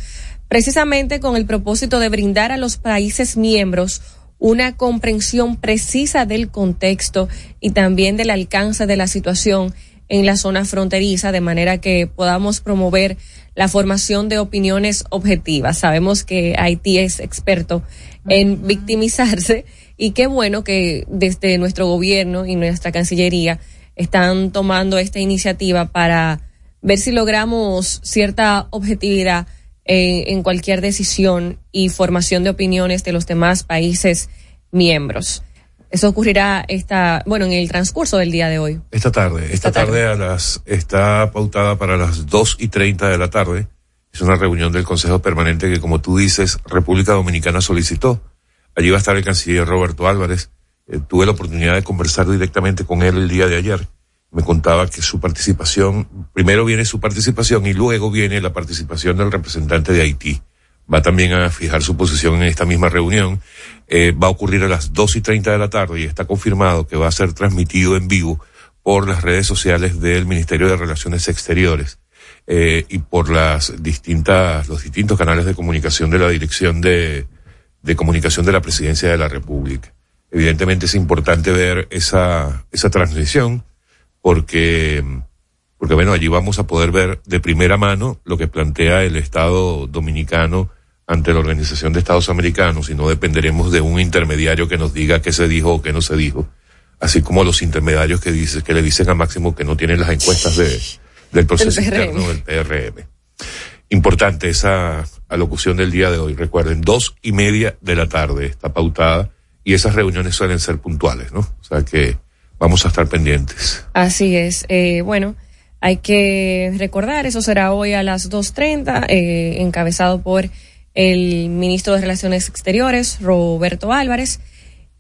precisamente con el propósito de brindar a los países miembros una comprensión precisa del contexto y también del alcance de la situación en la zona fronteriza, de manera que podamos promover la formación de opiniones objetivas. Sabemos que Haití es experto en victimizarse y qué bueno que desde nuestro gobierno y nuestra Cancillería están tomando esta iniciativa para ver si logramos cierta objetividad en, en cualquier decisión y formación de opiniones de los demás países miembros. Eso ocurrirá esta, bueno, en el transcurso del día de hoy. Esta tarde, esta, Esta tarde. tarde, a las, está pautada para las dos y treinta de la tarde. Es una reunión del Consejo Permanente que, como tú dices, República Dominicana solicitó. Allí va a estar el canciller Roberto Álvarez, eh, tuve la oportunidad de conversar directamente con él el día de ayer. Me contaba que su participación, primero viene su participación y luego viene la participación del representante de Haití. Va también a fijar su posición en esta misma reunión. Eh, va a ocurrir a las dos y treinta de la tarde y está confirmado que va a ser transmitido en vivo por las redes sociales del Ministerio de Relaciones Exteriores eh, y por las distintas, los distintos canales de comunicación de la Dirección de, de Comunicación de la Presidencia de la República. Evidentemente es importante ver esa, esa transmisión porque, porque bueno, allí vamos a poder ver de primera mano lo que plantea el Estado dominicano ante la Organización de Estados Americanos y no dependeremos de un intermediario que nos diga qué se dijo o qué no se dijo, así como los intermediarios que dice, que le dicen a Máximo que no tienen las encuestas de, del proceso interno del PRM. Importante esa alocución del día de hoy. Recuerden, dos y media de la tarde está pautada y esas reuniones suelen ser puntuales, ¿no? O sea que vamos a estar pendientes. Así es. Eh, bueno, hay que recordar, eso será hoy a las 2.30, eh, encabezado por el ministro de Relaciones Exteriores, Roberto Álvarez.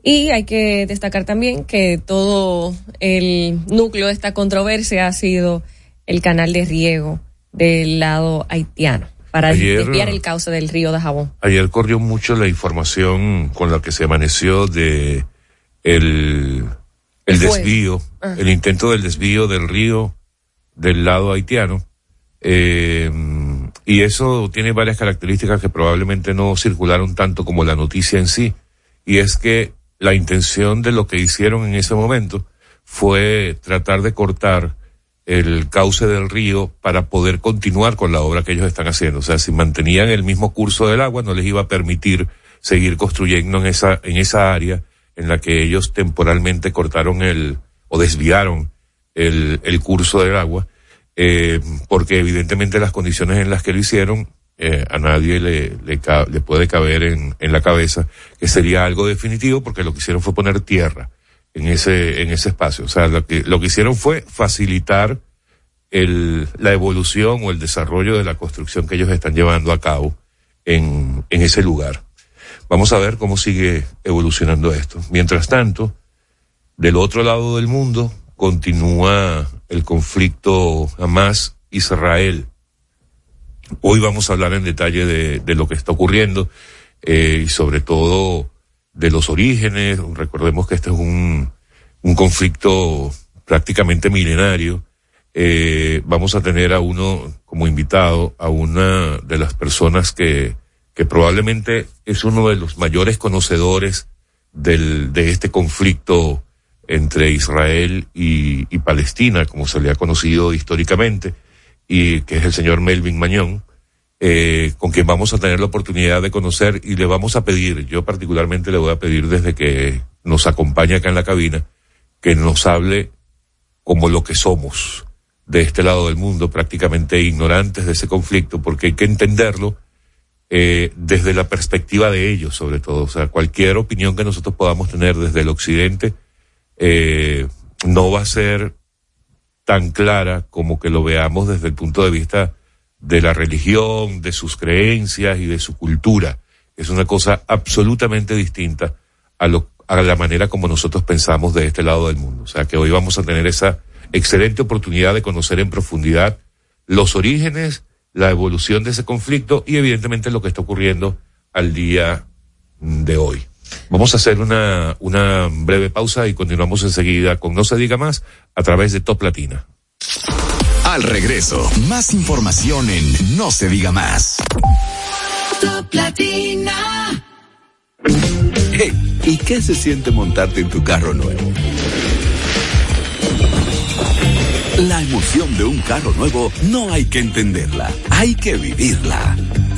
Y hay que destacar también que todo el núcleo de esta controversia ha sido el canal de riego del lado haitiano para Ayer- desviar el cauce del río de Jabón. Ayer corrió mucho la información con la que se amaneció de el, el desvío, Ajá. el intento del desvío del río del lado haitiano. Eh, y eso tiene varias características que probablemente no circularon tanto como la noticia en sí. Y es que la intención de lo que hicieron en ese momento fue tratar de cortar el cauce del río para poder continuar con la obra que ellos están haciendo. O sea, si mantenían el mismo curso del agua, no les iba a permitir seguir construyendo en esa, en esa área en la que ellos temporalmente cortaron el, o desviaron el, el curso del agua, eh, porque evidentemente las condiciones en las que lo hicieron, eh, a nadie le, le, le puede caber en, en la cabeza que sería algo definitivo, porque lo que hicieron fue poner tierra en ese, en ese espacio. O sea, lo que, lo que hicieron fue facilitar el, la evolución o el desarrollo de la construcción que ellos están llevando a cabo en, en ese lugar. Vamos a ver cómo sigue evolucionando esto. Mientras tanto, del otro lado del mundo continúa el conflicto Hamas-Israel. Hoy vamos a hablar en detalle de, de lo que está ocurriendo eh, y sobre todo de los orígenes. Recordemos que este es un, un conflicto prácticamente milenario. Eh, vamos a tener a uno como invitado, a una de las personas que, que probablemente es uno de los mayores conocedores del, de este conflicto entre Israel y, y Palestina, como se le ha conocido históricamente, y que es el señor Melvin Mañón, eh, con quien vamos a tener la oportunidad de conocer y le vamos a pedir, yo particularmente le voy a pedir desde que nos acompaña acá en la cabina, que nos hable como lo que somos de este lado del mundo, prácticamente ignorantes de ese conflicto, porque hay que entenderlo eh, desde la perspectiva de ellos, sobre todo. O sea, cualquier opinión que nosotros podamos tener desde el occidente eh, no va a ser tan clara como que lo veamos desde el punto de vista de la religión, de sus creencias y de su cultura. Es una cosa absolutamente distinta a, lo, a la manera como nosotros pensamos de este lado del mundo. O sea que hoy vamos a tener esa excelente oportunidad de conocer en profundidad los orígenes, la evolución de ese conflicto y evidentemente lo que está ocurriendo al día de hoy. Vamos a hacer una, una breve pausa y continuamos enseguida con No se diga más a través de Top Latina. Al regreso, más información en No se diga más. Top Latina. Hey, ¿y qué se siente montarte en tu carro nuevo? La emoción de un carro nuevo no hay que entenderla, hay que vivirla.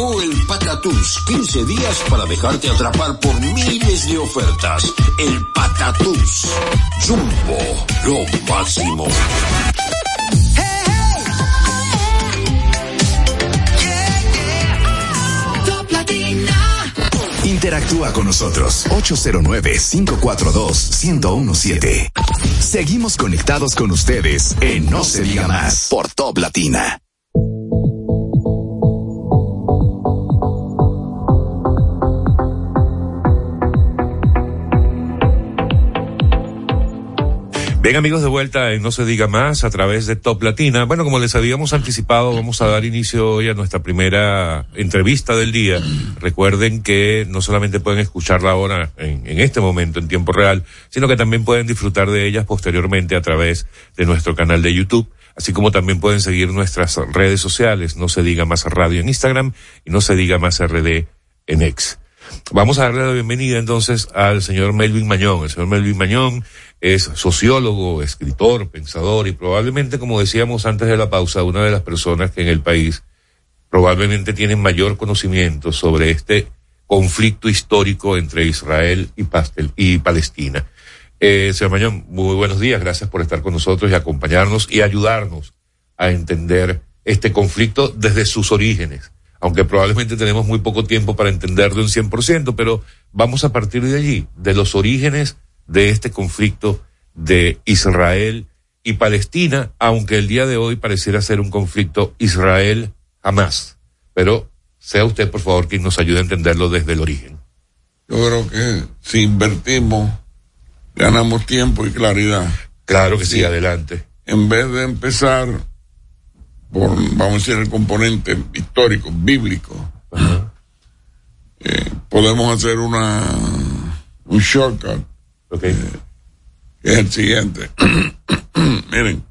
El Patatús, 15 días para dejarte atrapar por miles de ofertas. El Patatús. Jumbo, lo máximo. Interactúa con nosotros 809-542-1017. Seguimos conectados con ustedes en No se diga más por Top Latina. Bien amigos de vuelta en No se diga más a través de Top Latina. Bueno, como les habíamos anticipado, vamos a dar inicio hoy a nuestra primera entrevista del día. Recuerden que no solamente pueden escucharla ahora en, en este momento en tiempo real, sino que también pueden disfrutar de ellas posteriormente a través de nuestro canal de YouTube. Así como también pueden seguir nuestras redes sociales, no se diga más radio en Instagram y no se diga más RD en X. Vamos a darle la bienvenida entonces al señor Melvin Mañón. El señor Melvin Mañón es sociólogo, escritor, pensador y probablemente, como decíamos antes de la pausa, una de las personas que en el país probablemente tienen mayor conocimiento sobre este conflicto histórico entre Israel y, Pastel, y Palestina. Eh, señor Mañón, muy buenos días, gracias por estar con nosotros y acompañarnos y ayudarnos a entender este conflicto desde sus orígenes aunque probablemente tenemos muy poco tiempo para entenderlo en 100%, pero vamos a partir de allí, de los orígenes de este conflicto de Israel y Palestina, aunque el día de hoy pareciera ser un conflicto Israel jamás. Pero sea usted, por favor, quien nos ayude a entenderlo desde el origen. Yo creo que si invertimos, ganamos tiempo y claridad. Claro que sí, sí adelante. En vez de empezar por, vamos a decir, el componente histórico, bíblico, eh, podemos hacer una un shortcut, okay. es el siguiente. Miren,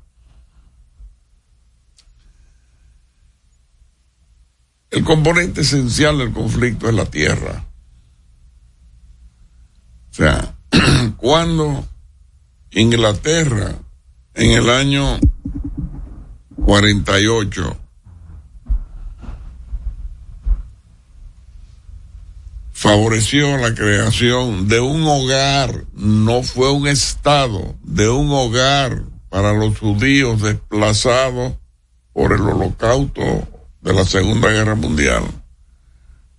el componente esencial del conflicto es la tierra. O sea, cuando Inglaterra en el año 48 favoreció la creación de un hogar, no fue un estado, de un hogar para los judíos desplazados por el holocausto de la Segunda Guerra Mundial.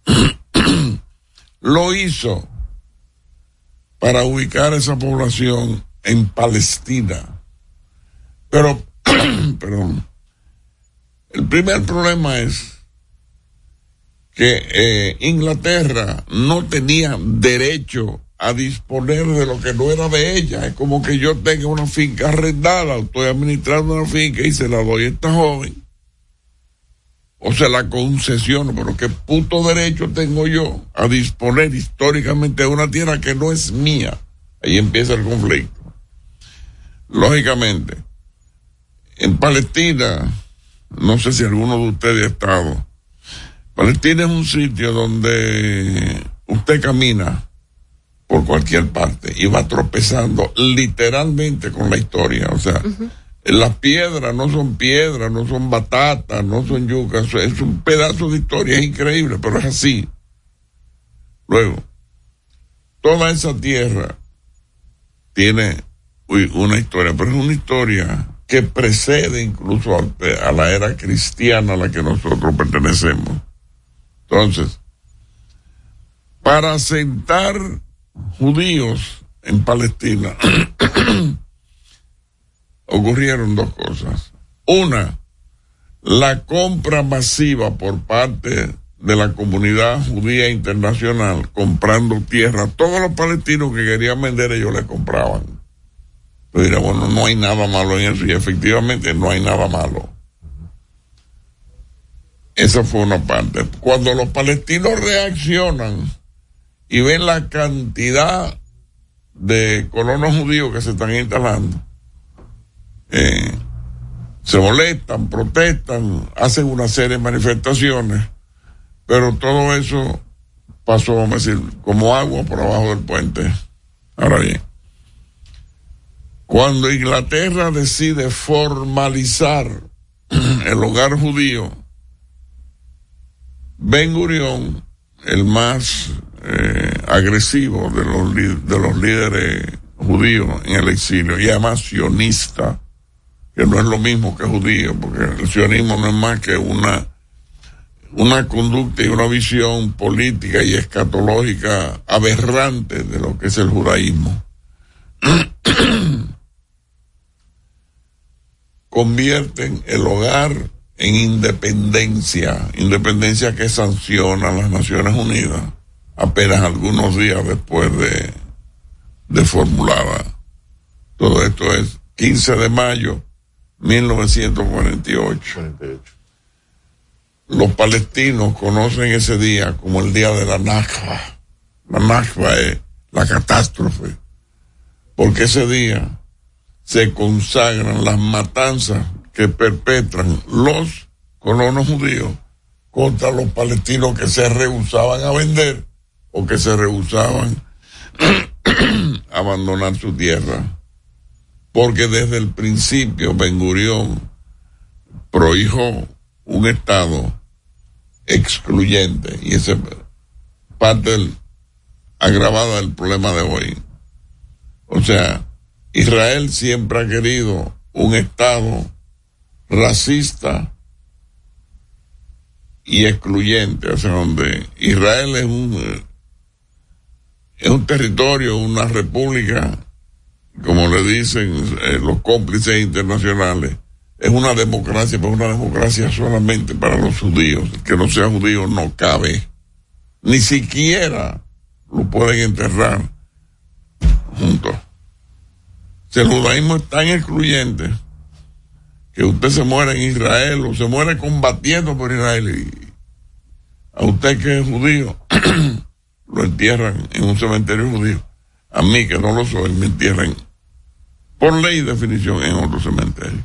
Lo hizo para ubicar esa población en Palestina. Pero, perdón, el primer problema es que eh, Inglaterra no tenía derecho a disponer de lo que no era de ella. Es como que yo tenga una finca arrendada, estoy administrando una finca y se la doy a esta joven. O se la concesiono, pero qué puto derecho tengo yo a disponer históricamente de una tierra que no es mía. Ahí empieza el conflicto. Lógicamente, en Palestina, no sé si alguno de ustedes ha estado. Palestina es un sitio donde usted camina por cualquier parte y va tropezando literalmente con la historia. O sea, uh -huh. las piedras no son piedras, no son batatas, no son yucas, es un pedazo de historia, es increíble, pero es así. Luego, toda esa tierra tiene una historia, pero es una historia que precede incluso a, la era cristiana a la que nosotros pertenecemos. Entonces, para asentar judíos en Palestina, ocurrieron dos cosas. Una, la compra masiva por parte de la comunidad judía internacional comprando tierra. Todos los palestinos que querían vender ellos le compraban. Pero dirá, bueno, no hay nada malo en eso y efectivamente no hay nada malo. Esa fue una parte. Cuando los palestinos reaccionan y ven la cantidad de colonos judíos que se están instalando, eh, se molestan, protestan, hacen una serie de manifestaciones, pero todo eso pasó, vamos a decir, como agua por abajo del puente. Ahora bien, cuando Inglaterra decide formalizar el hogar judío, Ben Gurión, el más eh, agresivo de los, de los líderes judíos en el exilio y además sionista, que no es lo mismo que judío, porque el sionismo no es más que una, una conducta y una visión política y escatológica aberrante de lo que es el judaísmo. Convierten el hogar en independencia, independencia que sanciona las Naciones Unidas apenas algunos días después de, de formulada. Todo esto es 15 de mayo 1948. Los palestinos conocen ese día como el día de la Nakba. La Nakba es la catástrofe. Porque ese día se consagran las matanzas que perpetran los colonos judíos contra los palestinos que se rehusaban a vender o que se rehusaban a abandonar su tierra. Porque desde el principio Ben Gurión prohijó un Estado excluyente y esa es parte del, agravada del problema de hoy. O sea, Israel siempre ha querido un Estado racista y excluyente, sea, donde Israel es un, es un territorio, una república, como le dicen eh, los cómplices internacionales, es una democracia, pero una democracia solamente para los judíos. Que no sea judío no cabe. Ni siquiera lo pueden enterrar juntos. Si el judaísmo es tan excluyente que usted se muere en Israel o se muere combatiendo por Israel y a usted que es judío lo entierran en un cementerio judío. A mí que no lo soy me entierran por ley y definición en otro cementerio.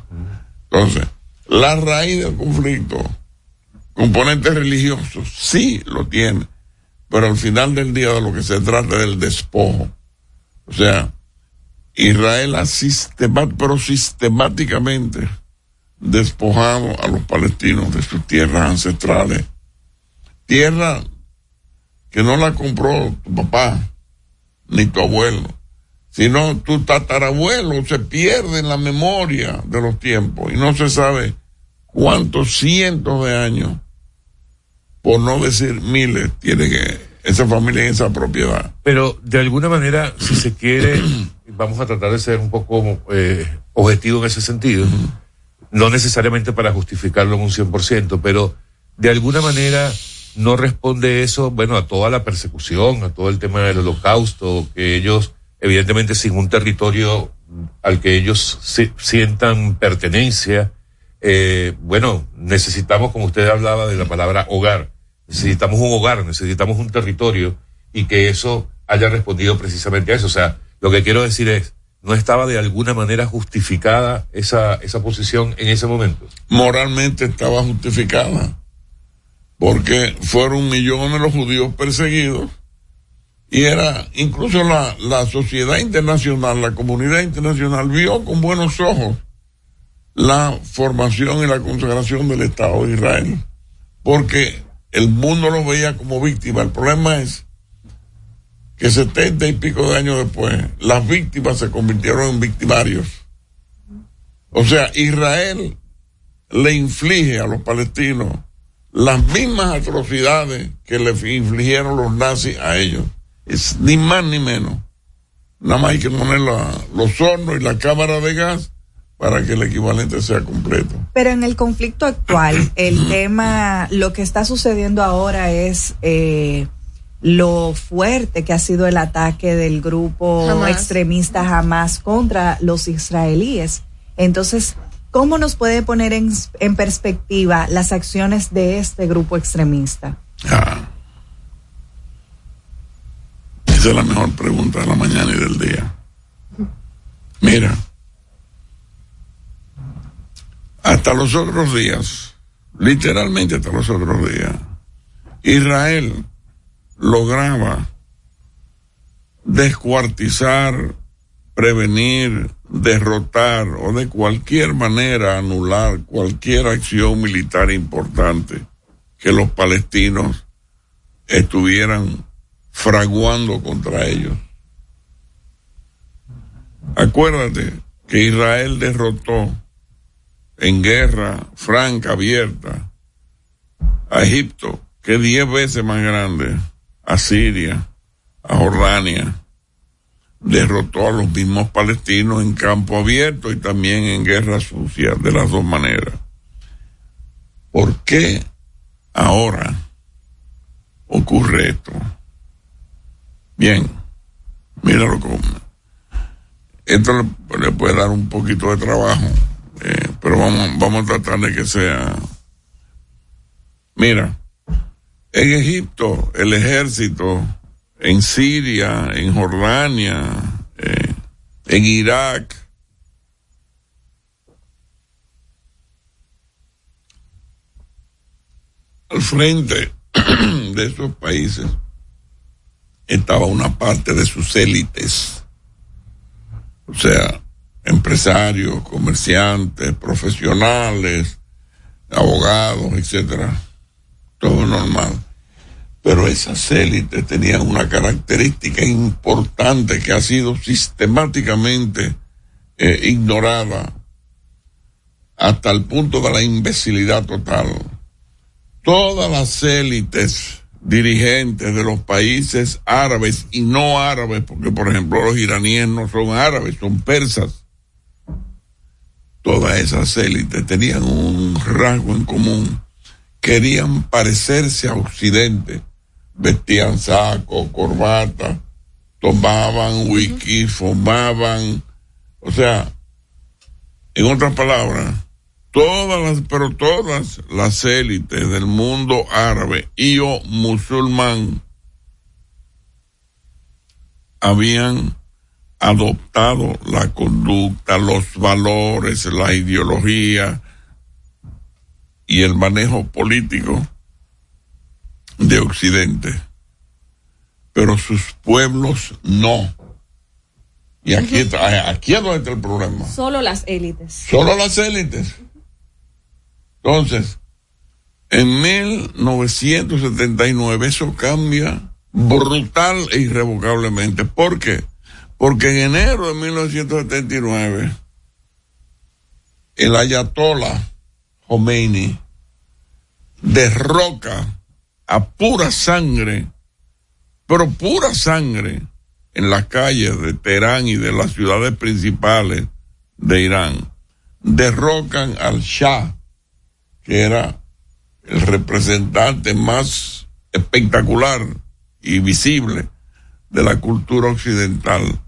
Entonces, la raíz del conflicto, componentes religiosos, sí lo tiene, pero al final del día de lo que se trata es del despojo. O sea, Israel sistemáticamente, pero sistemáticamente despojado a los palestinos de sus tierras ancestrales. Tierra que no la compró tu papá ni tu abuelo, sino tu tatarabuelo se pierde en la memoria de los tiempos y no se sabe cuántos cientos de años, por no decir miles, tiene que esa familia en esa propiedad. Pero de alguna manera, si se quiere, vamos a tratar de ser un poco eh, objetivo en ese sentido, no necesariamente para justificarlo en un 100%, pero de alguna manera no responde eso, bueno, a toda la persecución, a todo el tema del holocausto, que ellos, evidentemente, sin un territorio al que ellos si- sientan pertenencia, eh, bueno, necesitamos, como usted hablaba de la palabra hogar, necesitamos un hogar, necesitamos un territorio y que eso haya respondido precisamente a eso. O sea, lo que quiero decir es, no estaba de alguna manera justificada esa, esa posición en ese momento. Moralmente estaba justificada, porque fueron millones los judíos perseguidos y era incluso la, la sociedad internacional, la comunidad internacional vio con buenos ojos la formación y la consagración del Estado de Israel, porque el mundo lo veía como víctima. El problema es que setenta y pico de años después, las víctimas se convirtieron en victimarios. O sea, Israel le inflige a los palestinos las mismas atrocidades que le infligieron los nazis a ellos. Es ni más ni menos. Nada más hay que poner la- los hornos y la cámara de gas para que el equivalente sea completo. Pero en el conflicto actual, el tema, lo que está sucediendo ahora es eh, lo fuerte que ha sido el ataque del grupo Hamas. extremista Hamas contra los israelíes. Entonces, ¿cómo nos puede poner en, en perspectiva las acciones de este grupo extremista? Ah. Esa es la mejor pregunta de la mañana y del día. Mira, hasta los otros días, literalmente hasta los otros días, Israel lograba descuartizar, prevenir, derrotar o de cualquier manera anular cualquier acción militar importante que los palestinos estuvieran fraguando contra ellos. Acuérdate que Israel derrotó en guerra franca, abierta, a Egipto, que diez veces más grande, a Siria, a Jordania, derrotó a los mismos palestinos en campo abierto y también en guerra sucia, de las dos maneras. ¿Por qué ahora ocurre esto? Bien, míralo como. Esto le, le puede dar un poquito de trabajo, eh, pero vamos, vamos a tratar de que sea. Mira, en Egipto, el ejército, en Siria, en Jordania, eh, en Irak, al frente de esos países estaba una parte de sus élites, o sea, empresarios, comerciantes, profesionales, abogados, etcétera, todo normal. Pero esas élites tenían una característica importante que ha sido sistemáticamente eh, ignorada hasta el punto de la imbecilidad total. Todas las élites dirigentes de los países árabes y no árabes, porque por ejemplo los iraníes no son árabes, son persas. Todas esas élites tenían un rasgo en común. Querían parecerse a Occidente. Vestían saco, corbata, tomaban whisky, fumaban. O sea, en otras palabras, todas las, pero todas las élites del mundo árabe y o musulmán habían adoptado la conducta, los valores, la ideología y el manejo político de Occidente. Pero sus pueblos no. Y aquí, está, aquí es donde está el problema. Solo las élites. Solo las élites. Entonces, en 1979 eso cambia brutal e irrevocablemente. ¿Por qué? Porque en enero de 1979, el ayatollah Khomeini derroca a pura sangre, pero pura sangre, en las calles de Teherán y de las ciudades principales de Irán. Derrocan al Shah, que era el representante más espectacular y visible de la cultura occidental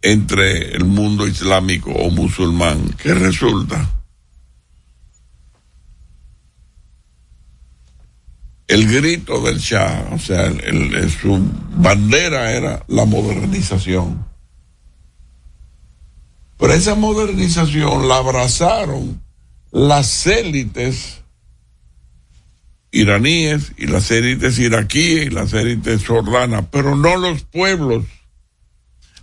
entre el mundo islámico o musulmán. ¿Qué resulta? El grito del Shah, o sea, su bandera era la modernización. Pero esa modernización la abrazaron las élites iraníes y las élites iraquíes y las élites jordanas, pero no los pueblos.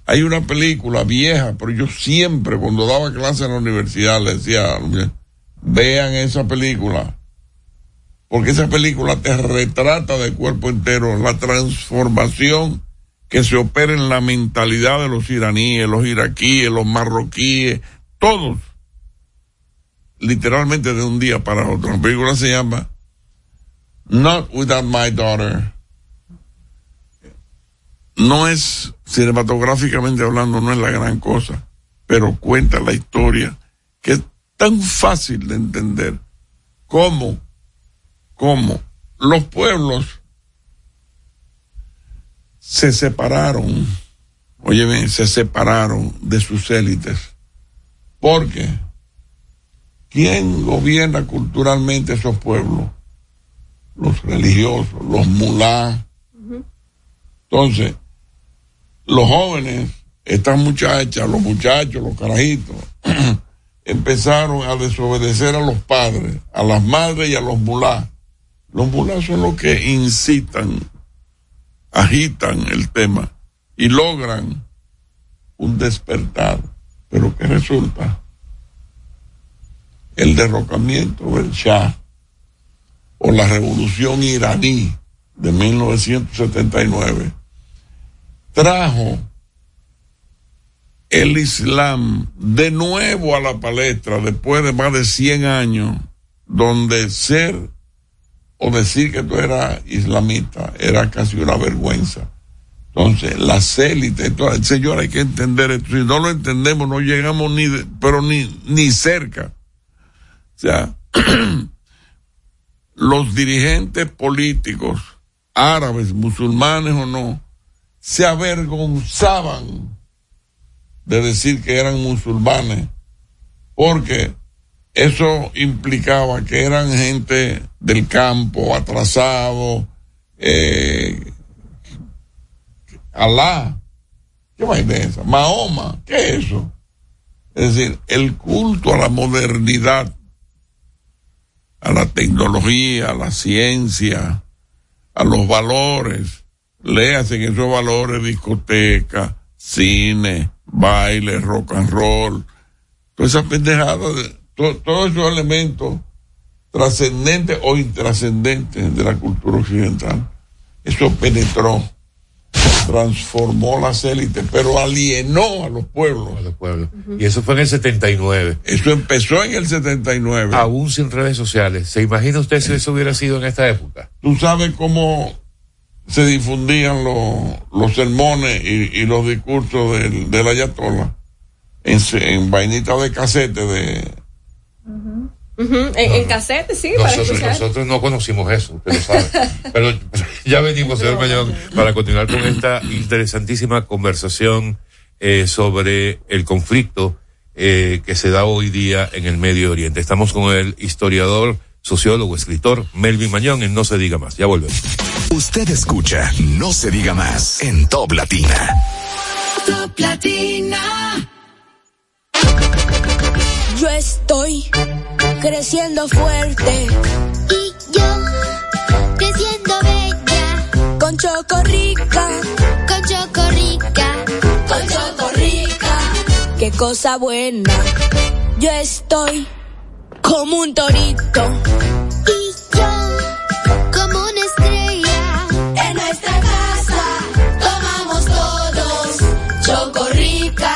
Hay una película vieja, pero yo siempre cuando daba clase en la universidad le decía, vean esa película, porque esa película te retrata de cuerpo entero la transformación que se opera en la mentalidad de los iraníes, los iraquíes, los marroquíes, todos, literalmente de un día para otro. La película se llama Not Without My Daughter. No es, cinematográficamente hablando, no es la gran cosa, pero cuenta la historia que es tan fácil de entender como, como los pueblos se separaron, oye bien, se separaron de sus élites. Porque, ¿quién gobierna culturalmente esos pueblos? Los religiosos, los mulá. Entonces, los jóvenes, estas muchachas, los muchachos, los carajitos, empezaron a desobedecer a los padres, a las madres y a los mulá. Los mulá son los que incitan, agitan el tema y logran un despertar. Pero ¿qué resulta? El derrocamiento del Shah o la revolución iraní de 1979 trajo el Islam de nuevo a la palestra después de más de 100 años, donde ser o decir que tú eras islamita era casi una vergüenza. Entonces, las élites, señor, hay que entender esto. Si no lo entendemos, no llegamos ni, pero ni, ni cerca. O sea, los dirigentes políticos, árabes, musulmanes o no, se avergonzaban de decir que eran musulmanes, porque eso implicaba que eran gente del campo, atrasado, eh, Alá, ¿qué vaina es esa? Mahoma, ¿qué es eso? Es decir, el culto a la modernidad, a la tecnología, a la ciencia, a los valores, léase en esos valores discoteca, cine, baile, rock and roll, todas esas pendejadas, todos esos elementos trascendentes o intrascendentes de la cultura occidental. Eso penetró, transformó las élites, pero alienó a los pueblos. A los pueblos. Y eso fue en el 79. Eso empezó en el 79. Aún sin redes sociales. ¿Se imagina usted si eso hubiera sido en esta época? Tú sabes cómo se difundían los, los sermones y, y los discursos del, del ayatollah en, en vainitas de casete de... En, en cassette, sí, para Nosotros, escuchar. nosotros no conocimos eso, usted lo sabe. Pero ya venimos, señor Mañón, para continuar con esta interesantísima conversación eh, sobre el conflicto eh, que se da hoy día en el Medio Oriente. Estamos con el historiador, sociólogo, escritor Melvin Mañón en No se diga más. Ya volvemos. Usted escucha No se diga más en Top Latina. Top Latina. Yo estoy creciendo fuerte. Y yo creciendo bella. Con Chocorrica. Con Chocorrica. Con Chocorrica. Qué cosa buena. Yo estoy como un torito. Y yo como una estrella. En nuestra casa tomamos todos Chocorrica.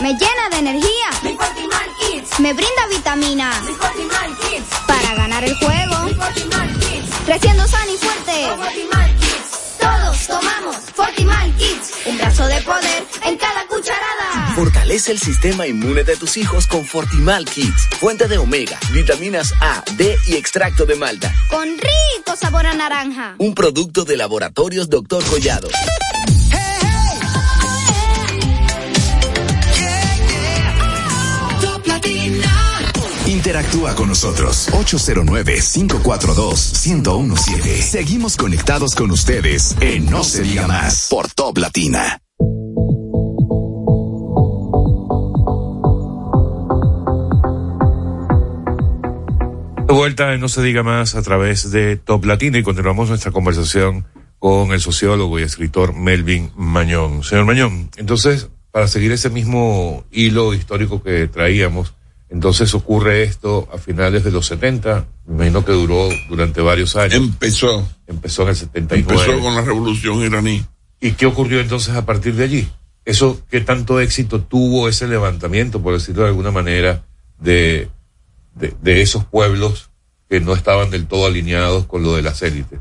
Me llena de energía. Me brinda vitaminas. Para ganar el juego. Creciendo sano y fuerte. Todos tomamos Fortimal Kids. Un brazo de poder en cada cucharada. Fortalece el sistema inmune de tus hijos con Fortimal Kids, fuente de omega, vitaminas A, D y extracto de malta. Con rico sabor a naranja. Un producto de laboratorios Dr. Collado. Interactúa con nosotros 809-542-1017. Seguimos conectados con ustedes en No se diga más por Top Latina. De vuelta en No se diga más a través de Top Latina y continuamos nuestra conversación con el sociólogo y escritor Melvin Mañón. Señor Mañón, entonces, para seguir ese mismo hilo histórico que traíamos, entonces ocurre esto a finales de los 70, me imagino que duró durante varios años. Empezó. Empezó en el 79. Empezó con la revolución iraní. ¿Y qué ocurrió entonces a partir de allí? Eso, ¿qué tanto éxito tuvo ese levantamiento, por decirlo de alguna manera, de, de, de esos pueblos que no estaban del todo alineados con lo de las élites?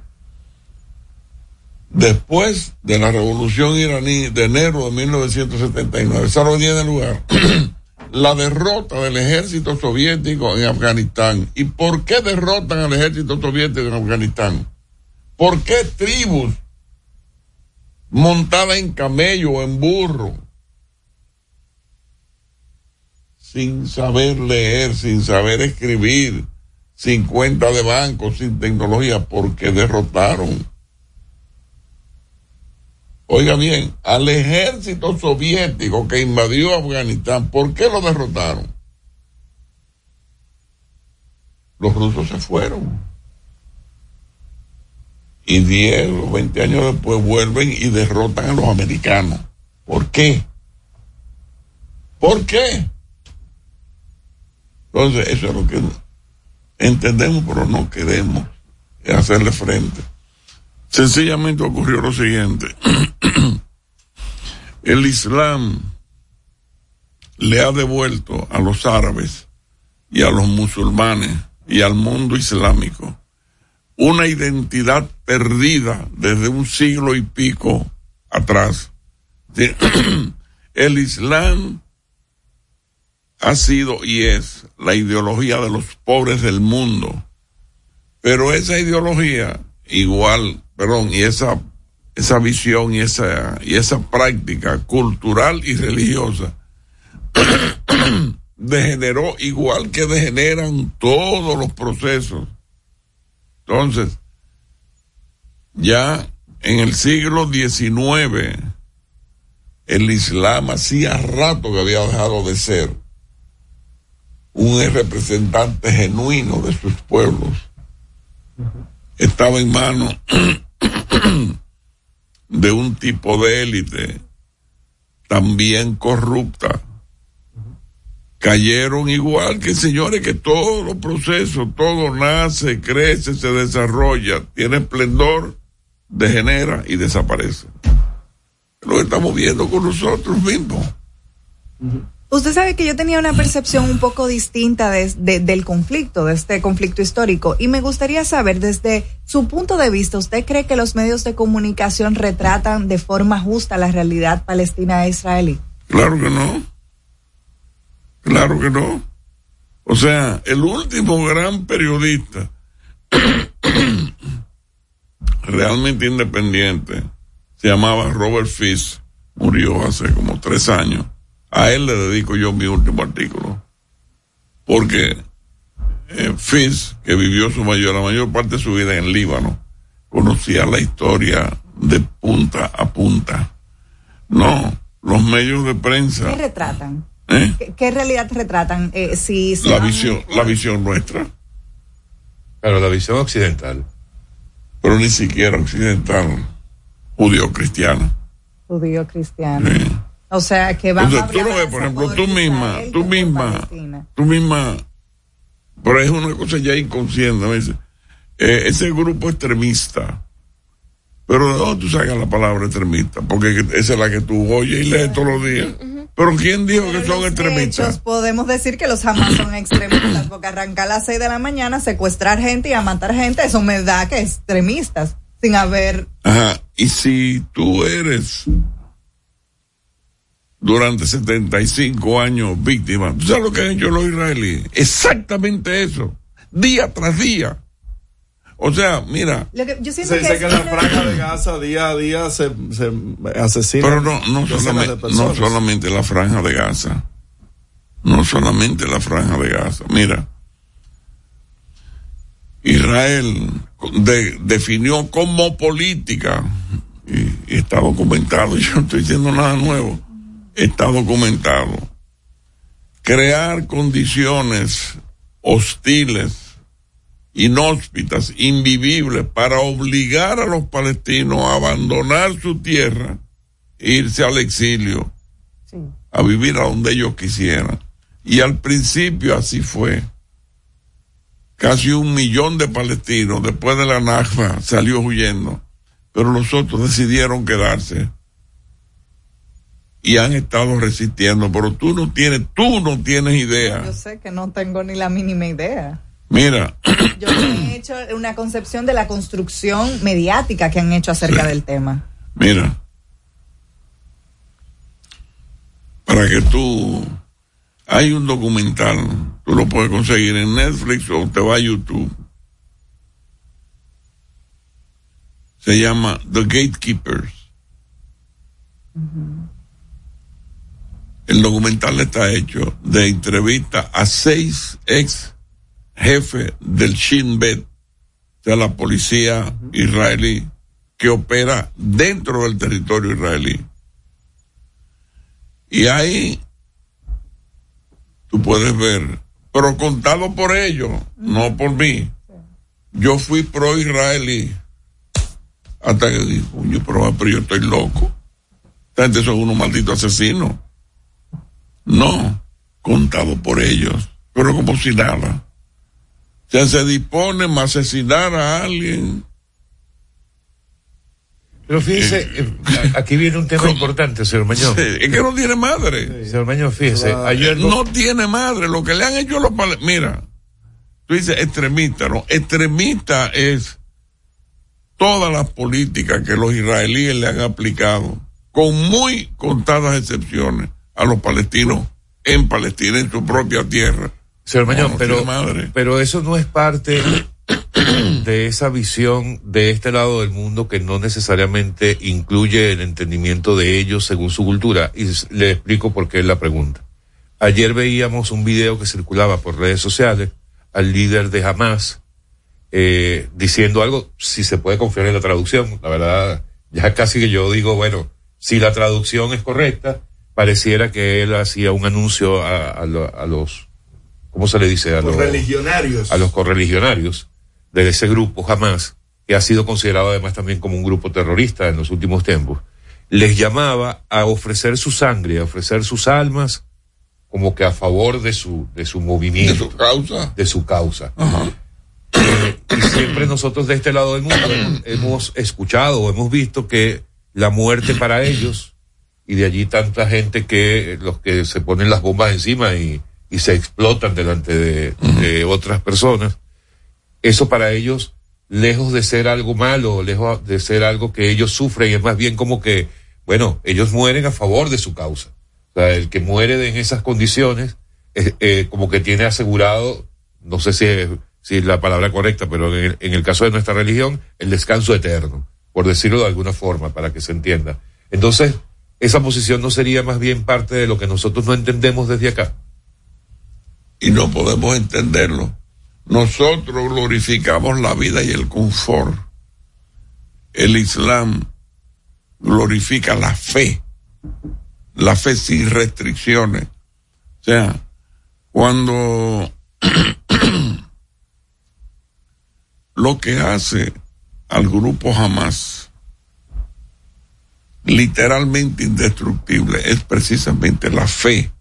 Después de la revolución iraní de enero de 1979, ¿sabe lo que tiene lugar? la derrota del ejército soviético en Afganistán. ¿Y por qué derrotan al ejército soviético en Afganistán? ¿Por qué tribus montadas en camello o en burro, sin saber leer, sin saber escribir, sin cuenta de banco, sin tecnología, porque derrotaron? Oiga bien, al ejército soviético que invadió Afganistán, ¿por qué lo derrotaron? Los rusos se fueron. Y 10 o 20 años después vuelven y derrotan a los americanos. ¿Por qué? ¿Por qué? Entonces, eso es lo que entendemos, pero no queremos hacerle frente. Sencillamente ocurrió lo siguiente. El Islam le ha devuelto a los árabes y a los musulmanes y al mundo islámico una identidad perdida desde un siglo y pico atrás. El Islam ha sido y es la ideología de los pobres del mundo, pero esa ideología igual, perdón, y esa esa visión y esa y esa práctica cultural y religiosa degeneró igual que degeneran todos los procesos. Entonces, ya en el siglo XIX, el Islam hacía rato que había dejado de ser un representante genuino de sus pueblos. Estaba en manos de un tipo de élite también corrupta. Cayeron igual que señores que todos los procesos, todo nace, crece, se desarrolla, tiene esplendor, degenera y desaparece. Lo estamos viendo con nosotros mismos. Usted sabe que yo tenía una percepción un poco distinta de, de, del conflicto, de este conflicto histórico, y me gustaría saber desde su punto de vista, ¿usted cree que los medios de comunicación retratan de forma justa la realidad palestina e israelí? Claro que no. Claro que no. O sea, el último gran periodista realmente independiente se llamaba Robert Fish, murió hace como tres años a él le dedico yo mi último artículo. Porque eh, Fitz, que vivió su mayor, la mayor parte de su vida en Líbano, conocía la historia de punta a punta. No, los medios de prensa. ¿Qué retratan? ¿Eh? ¿Qué, qué realidad retratan? Eh, si, si La van- visión, la visión nuestra. Claro, la visión occidental. Pero ni siquiera occidental, judío-cristiana. judío cristiano. O sea, que van Entonces, tú lo ves, por ejemplo, tú misma, tú misma, tú misma, pero es una cosa ya inconsciente, me dice, eh, ese grupo extremista, pero ¿de dónde tú sacas la palabra extremista? Porque esa es la que tú oyes y lees todos los días. Pero ¿quién dijo que son extremistas? Hechos, podemos decir que los Hamas son extremistas, porque arrancar a las 6 de la mañana, secuestrar gente y a matar gente, eso me da que extremistas, sin haber... Ajá, y si tú eres durante 75 años víctimas. ¿Tú sabes lo que han hecho los israelíes? Exactamente eso. Día tras día. O sea, mira. Lo que- yo siento Se dice es que en la franja de Gaza día a día se, se asesina. Pero no, no, solamente, no solamente la franja de Gaza. No solamente la franja de Gaza. Mira. Israel de- definió como política, y, y está documentado, yo no estoy diciendo nada nuevo, está documentado, crear condiciones hostiles, inhóspitas, invivibles, para obligar a los palestinos a abandonar su tierra, e irse al exilio, a vivir a donde ellos quisieran. Y al principio así fue. Casi un millón de palestinos después de la Nakba salió huyendo, pero los otros decidieron quedarse y han estado resistiendo, pero tú no tienes, tú no tienes idea. Yo sé que no tengo ni la mínima idea. Mira, Yo he hecho una concepción de la construcción mediática que han hecho acerca del tema. mira, para que tú, hay un documental, tú lo puedes conseguir en Netflix o te va a YouTube. Se llama The Gatekeepers. El documental está hecho de entrevista a seis ex jefes del Shin Bet, o sea, la policía israelí, que opera dentro del territorio israelí. Y ahí tú puedes ver, pero contado por ellos, no por mí. Yo fui pro israelí hasta que dije, "Coño, pero, pero yo estoy loco. Esta gente son unos malditos asesinos. No, contado por ellos, pero como si nada. O sea, se disponen a asesinar a alguien. Pero fíjese, eh, aquí viene un tema importante, señor Mañón. Es que no tiene madre. Señor Mañón, fíjese, ayer no tiene madre. Lo que le han hecho a los pale- Mira, tú dices extremista, ¿no? Extremista es todas las políticas que los israelíes le han aplicado, con muy contadas excepciones, a los palestinos en Palestina, en su propia tierra. Señor Mañón, No, pero, madre. pero eso no es parte de esa visión de este lado del mundo que no necesariamente incluye el entendimiento de ellos según su cultura. Y le explico por qué es la pregunta. Ayer veíamos un video que circulaba por redes sociales al líder de Hamas eh, diciendo algo, si se puede confiar en la traducción, la verdad, ya casi que yo digo, bueno, si la traducción es correcta, pareciera que él hacía un anuncio a, a a los, ¿cómo se le dice? A los religionarios. a los correligionarios de ese grupo jamás, que ha sido considerado además también como un grupo terrorista en los últimos tiempos, les llamaba a ofrecer su sangre, a ofrecer sus almas, como que a favor de su, de su movimiento. De su causa. De su causa. Eh, y siempre nosotros de este lado del mundo hemos, hemos escuchado o hemos visto que la muerte para ellos, y de allí tanta gente que los que se ponen las bombas encima y, y se explotan delante de, de otras personas, eso para ellos, lejos de ser algo malo, lejos de ser algo que ellos sufren, es más bien como que, bueno, ellos mueren a favor de su causa. O sea, el que muere en esas condiciones, eh, eh, como que tiene asegurado, no sé si es, si es la palabra correcta, pero en el, en el caso de nuestra religión, el descanso eterno, por decirlo de alguna forma, para que se entienda. Entonces, esa posición no sería más bien parte de lo que nosotros no entendemos desde acá. y no podemos entenderlo. Nosotros glorificamos la vida y el confort. El Islam glorifica la fe, la fe sin restricciones. O sea, cuando lo que hace al grupo Hamas literalmente indestructible es precisamente la fe.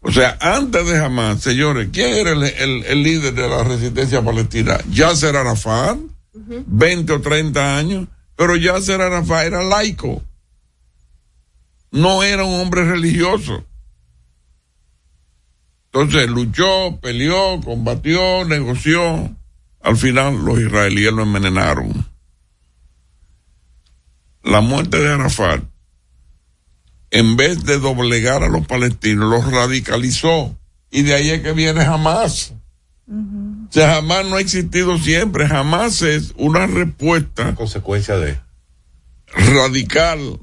O sea, antes de Hamas, señores, ¿quién era el, el- el líder de la resistencia palestina? Yasser Arafat, 20 o 30 años, pero Yasser Arafat era laico. No era un hombre religioso. Entonces luchó, peleó, combatió, negoció. Al final los israelíes lo envenenaron. La muerte de Arafat en vez de doblegar a los palestinos, los radicalizó. Y de ahí es que viene jamás. O sea, jamás no ha existido siempre, jamás es una respuesta. Consecuencia de. Radical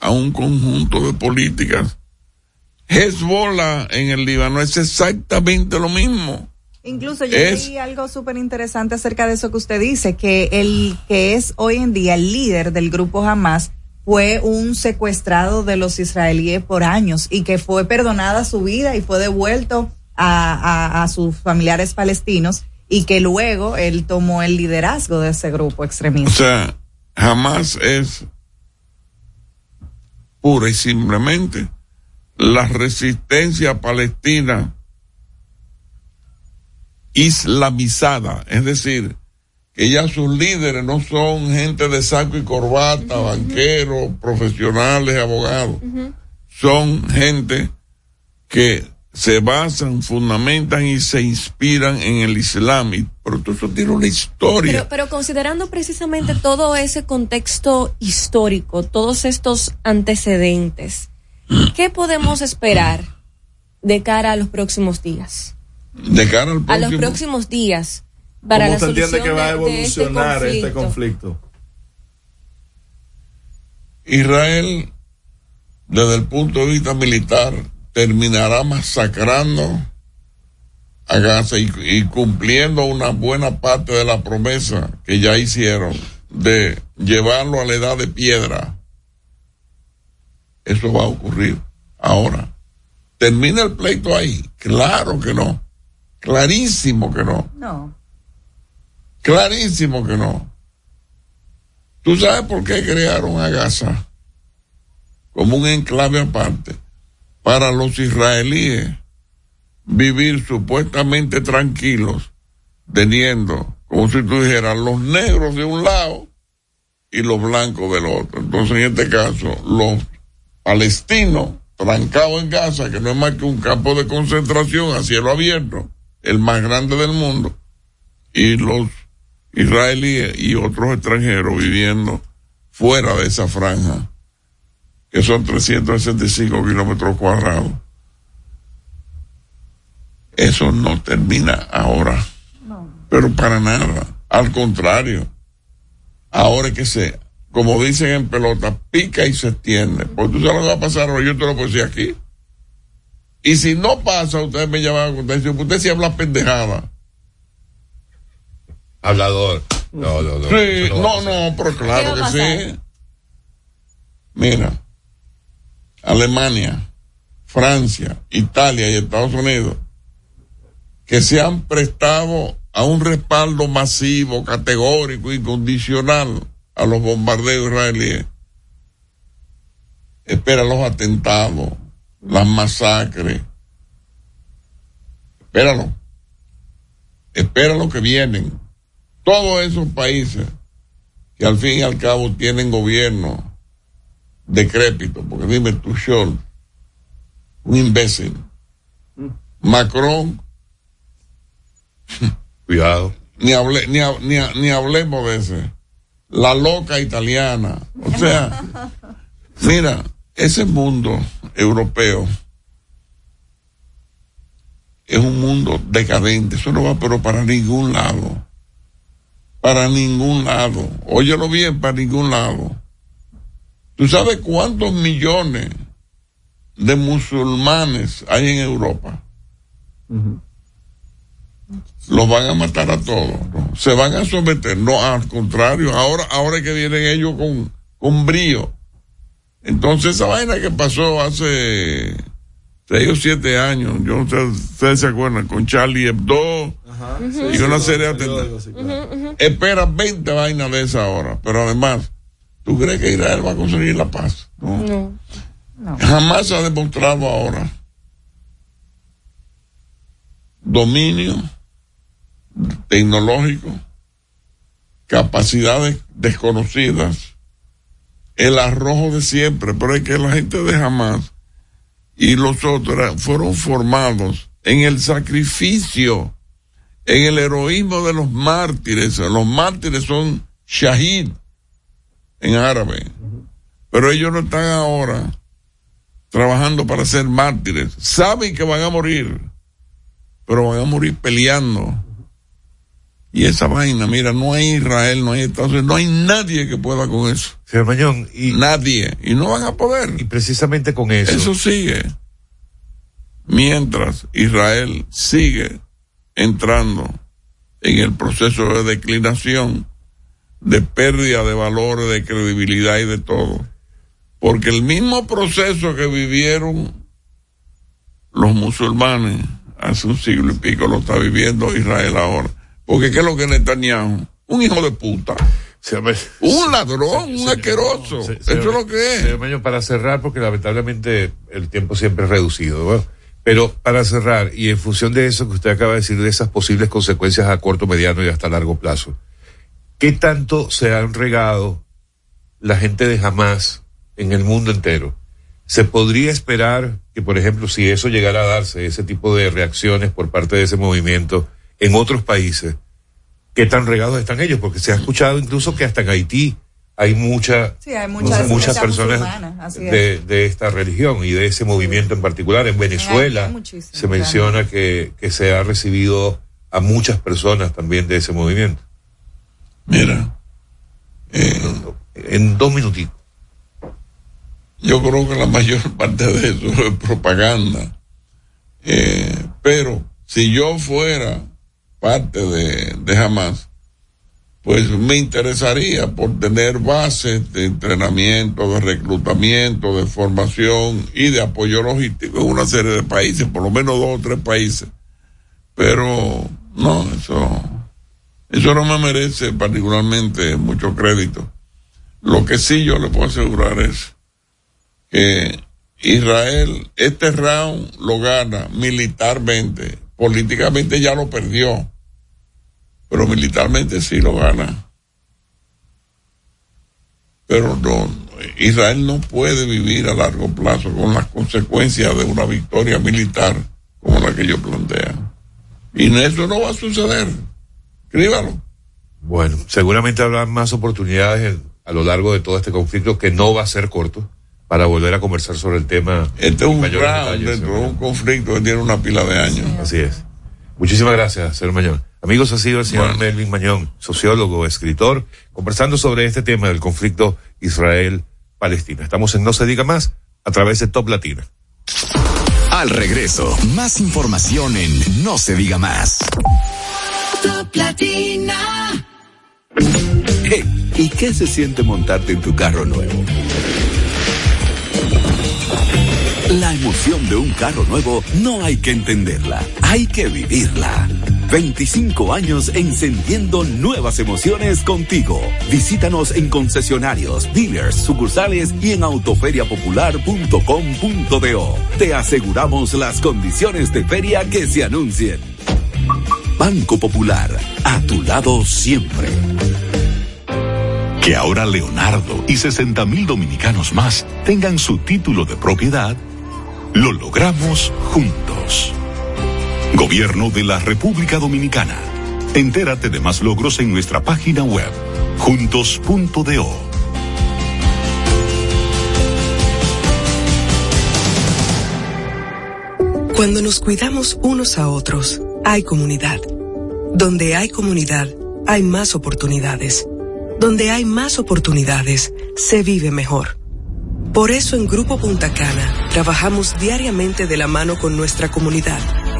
a un conjunto de políticas. Hezbollah en el Líbano es exactamente lo mismo. Incluso yo leí algo súper interesante acerca de eso que usted dice, que el que es hoy en día el líder del grupo Hamas fue un secuestrado de los israelíes por años y que fue perdonada su vida y fue devuelto a, a, sus familiares palestinos y que luego él tomó el liderazgo de ese grupo extremista. O sea, jamás es pura y simplemente la resistencia palestina islamizada, es decir, que ya sus líderes no son gente de saco y corbata, banqueros, profesionales, abogados, son gente que se basan, fundamentan y se inspiran en el Islam. pero todo eso tiene una historia. Pero, pero, considerando precisamente todo ese contexto histórico, todos estos antecedentes, ¿qué podemos esperar de cara a los próximos días? De cara al a los próximos días para ¿Cómo la se entiende que va a este evolucionar este conflicto? conflicto? Israel, desde el punto de vista militar, terminará masacrando a Gaza y, y cumpliendo una buena parte de la promesa que ya hicieron de llevarlo a la edad de piedra. Eso va a ocurrir ahora. ¿Termina el pleito ahí? Claro que no. Clarísimo que no. No. Clarísimo que no. ¿Tú sabes por qué crearon a Gaza? Como un enclave aparte. Para los israelíes vivir supuestamente tranquilos, teniendo, como si tú dijeras, los negros de un lado y los blancos del otro. Entonces, en este caso, los palestinos trancados en Gaza, que no es más que un campo de concentración a cielo abierto, el más grande del mundo, y los israelíes y otros extranjeros viviendo fuera de esa franja, que son 365 kilómetros cuadrados. Eso no termina ahora. Pero para nada. Al contrario. Ahora es que se, como dicen en pelota, pica y se extiende. Porque tú sabes lo que va a pasar ahora, yo te lo decir aquí. Y si no pasa, ustedes me llaman a dicen, usted sí habla pendejada. Hablador. No, no, no. Sí, no, no, pero claro ¿Qué va a que sí. Mira, Alemania, Francia, Italia y Estados Unidos, que se han prestado a un respaldo masivo, categórico, incondicional a los bombardeos israelíes. Espera los atentados, las masacres. Espéralo. Espera lo que vienen. Todos esos países que al fin y al cabo tienen gobierno decrépito, porque dime tú, Scholz, un imbécil. Macron, Cuidado. ni, hable, ni, ni, ni hablemos de ese. La loca italiana. O sea, mira, ese mundo europeo es un mundo decadente. Eso no va pero para ningún lado. Para ningún lado. Óyelo bien, para ningún lado. ¿Tú sabes cuántos millones de musulmanes hay en Europa? Los van a matar a todos. ¿no? Se van a someter. No, al contrario. Ahora, ahora es que vienen ellos con, con brío. Entonces esa vaina que pasó hace seis o siete años, yo no sé, ustedes se acuerdan, con Charlie Hebdo y una serie de atentados. Espera 20 vainas de esa ahora, pero además, ¿tú crees que Israel va a conseguir la paz? No. Jamás ha demostrado ahora dominio tecnológico, capacidades desconocidas, el arrojo de siempre, pero es que la gente de Hamas y los otros fueron formados en el sacrificio, en el heroísmo de los mártires. Los mártires son shahid en árabe, pero ellos no están ahora trabajando para ser mártires. Saben que van a morir, pero van a morir peleando. Y esa vaina, mira, no hay Israel, no hay Estados Unidos, no hay nadie que pueda con eso. Señor Mañón, y, nadie. Y no van a poder. Y precisamente con eso. Eso sigue. Mientras Israel sigue entrando en el proceso de declinación, de pérdida de valores, de credibilidad y de todo. Porque el mismo proceso que vivieron los musulmanes hace un siglo y pico lo está viviendo Israel ahora. Porque ¿qué es lo que Netanyahu? Un hijo de puta. un ladrón, un asqueroso. Eso es lo que es. Señor para cerrar, porque lamentablemente el tiempo siempre es reducido. Pero para cerrar, y en función de eso que usted acaba de decir, de esas posibles consecuencias a corto, mediano y hasta largo plazo, ¿qué tanto se han regado la gente de Hamas en el mundo entero? ¿Se podría esperar que, por ejemplo, si eso llegara a darse, ese tipo de reacciones por parte de ese movimiento, en otros países, qué tan regados están ellos, porque se ha escuchado incluso que hasta en Haití hay, mucha, muchas personas de, de, esta religión y de ese movimiento en particular. En Venezuela se menciona que, que se ha recibido a muchas personas también de ese movimiento. Mira, eh, en dos minutitos. Yo creo que la mayor parte de eso es propaganda. Eh, pero si yo fuera parte de, de pues me interesaría por tener bases de entrenamiento, de reclutamiento, de formación y de apoyo logístico en una serie de países, por lo menos dos o tres países. Pero no, eso, eso no me merece particularmente mucho crédito. Lo que sí yo le puedo asegurar es que Israel este round lo gana militarmente, políticamente ya lo perdió pero militarmente sí lo gana. Pero no, Israel no puede vivir a largo plazo con las consecuencias de una victoria militar como la que ellos plantean. Y eso no va a suceder. Escríbalo. Bueno, seguramente habrá más oportunidades a lo largo de todo este conflicto que no va a ser corto para volver a conversar sobre el tema. Este es un round dentro de un conflicto que tiene una pila de años. Así es. Muchísimas gracias, señor Mañón. Amigos, ha sido el señor Melvin Mañón, sociólogo, escritor, conversando sobre este tema del conflicto Israel-Palestina. Estamos en No se diga más a través de Top Latina. Al regreso, más información en No se diga más. Top Latina. ¿y qué se siente montarte en tu carro nuevo? La emoción de un carro nuevo no hay que entenderla, hay que vivirla. 25 años encendiendo nuevas emociones contigo. Visítanos en concesionarios, dealers, sucursales y en autoferiapopular.com.do. Te aseguramos las condiciones de feria que se anuncien. Banco Popular, a tu lado siempre. Que ahora Leonardo y 60 mil dominicanos más tengan su título de propiedad lo logramos juntos. Gobierno de la República Dominicana. Entérate de más logros en nuestra página web, juntos.do. Cuando nos cuidamos unos a otros, hay comunidad. Donde hay comunidad, hay más oportunidades. Donde hay más oportunidades, se vive mejor. Por eso en Grupo Punta Cana trabajamos diariamente de la mano con nuestra comunidad,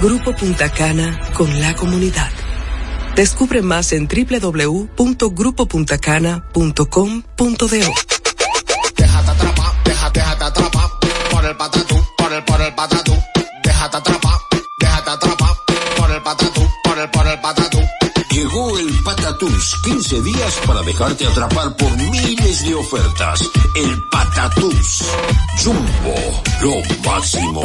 Grupo Punta Cana con la comunidad. Descubre más en www.grupopuntacana.com.do. Déjate atrapar, déjate, déjate atrapar por el patatú, por el, por el patatú. Déjate atrapar, déjate atrapar por el patatú, por el, por el patatú. Llegó el Patatús, 15 días para dejarte atrapar por miles de ofertas. El Patatús. Jumbo, lo máximo.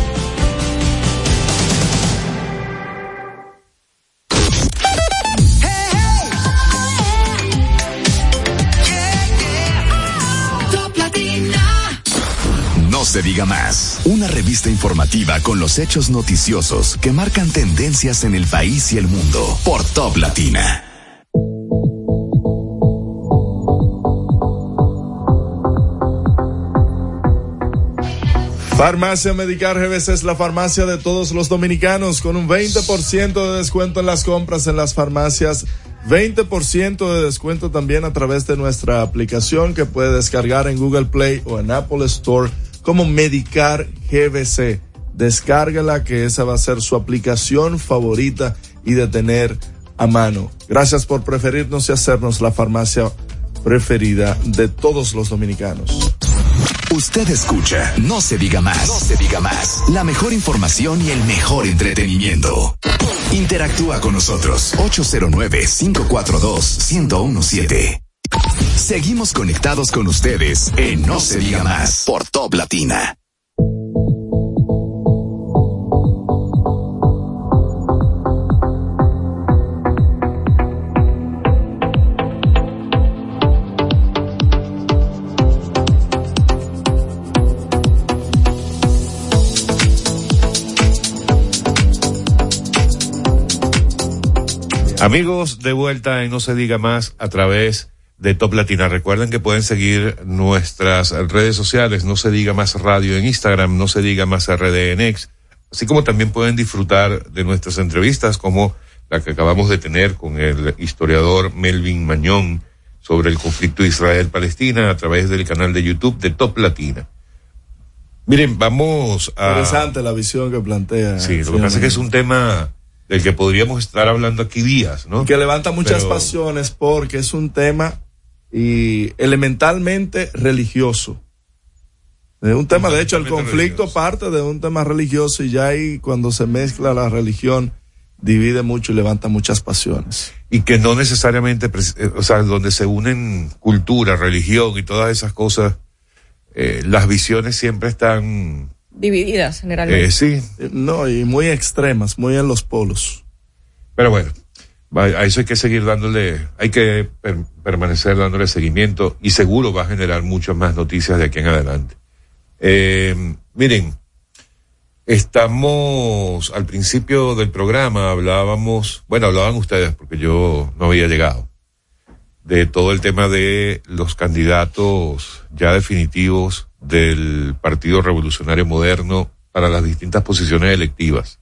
se diga más. Una revista informativa con los hechos noticiosos que marcan tendencias en el país y el mundo por Top Latina. Farmacia Medicar GBC es la farmacia de todos los dominicanos con un 20% de descuento en las compras en las farmacias. 20% de descuento también a través de nuestra aplicación que puede descargar en Google Play o en Apple Store como Medicar GBC. Descárgala que esa va a ser su aplicación favorita y de tener a mano. Gracias por preferirnos y hacernos la farmacia preferida de todos los dominicanos. Usted escucha, no se diga más, no se diga más. La mejor información y el mejor entretenimiento. Interactúa con nosotros, 809-542-1017. Seguimos conectados con ustedes en No se diga más por Top Latina. Amigos, de vuelta en No se diga más a través de Top Latina. Recuerden que pueden seguir nuestras redes sociales, No se diga más radio en Instagram, No se diga más RDNX, así como también pueden disfrutar de nuestras entrevistas como la que acabamos de tener con el historiador Melvin Mañón sobre el conflicto Israel-Palestina a través del canal de YouTube de Top Latina. Miren, vamos a... Interesante la visión que plantea. Sí, lo que pasa es que es un tema del que podríamos estar hablando aquí días, ¿no? que levanta muchas Pero- pasiones porque es un tema y elementalmente religioso. Es un tema, de hecho, el conflicto parte de un tema religioso y ya ahí cuando se mezcla la religión divide mucho y levanta muchas pasiones. y que no necesariamente, eh, o sea, donde se unen cultura, religión y todas esas cosas, eh, las visiones siempre están, Divididas generalmente. eh, sí, No, y muy extremas, muy en los polos. pero bueno, a eso hay que seguir dándole, hay que per- permanecer dándole seguimiento y seguro va a generar muchas más noticias de aquí en adelante. Eh, miren, estamos al principio del programa, hablábamos, bueno, hablaban ustedes porque yo no había llegado, de todo el tema de los candidatos ya definitivos del Partido Revolucionario Moderno para las distintas posiciones electivas.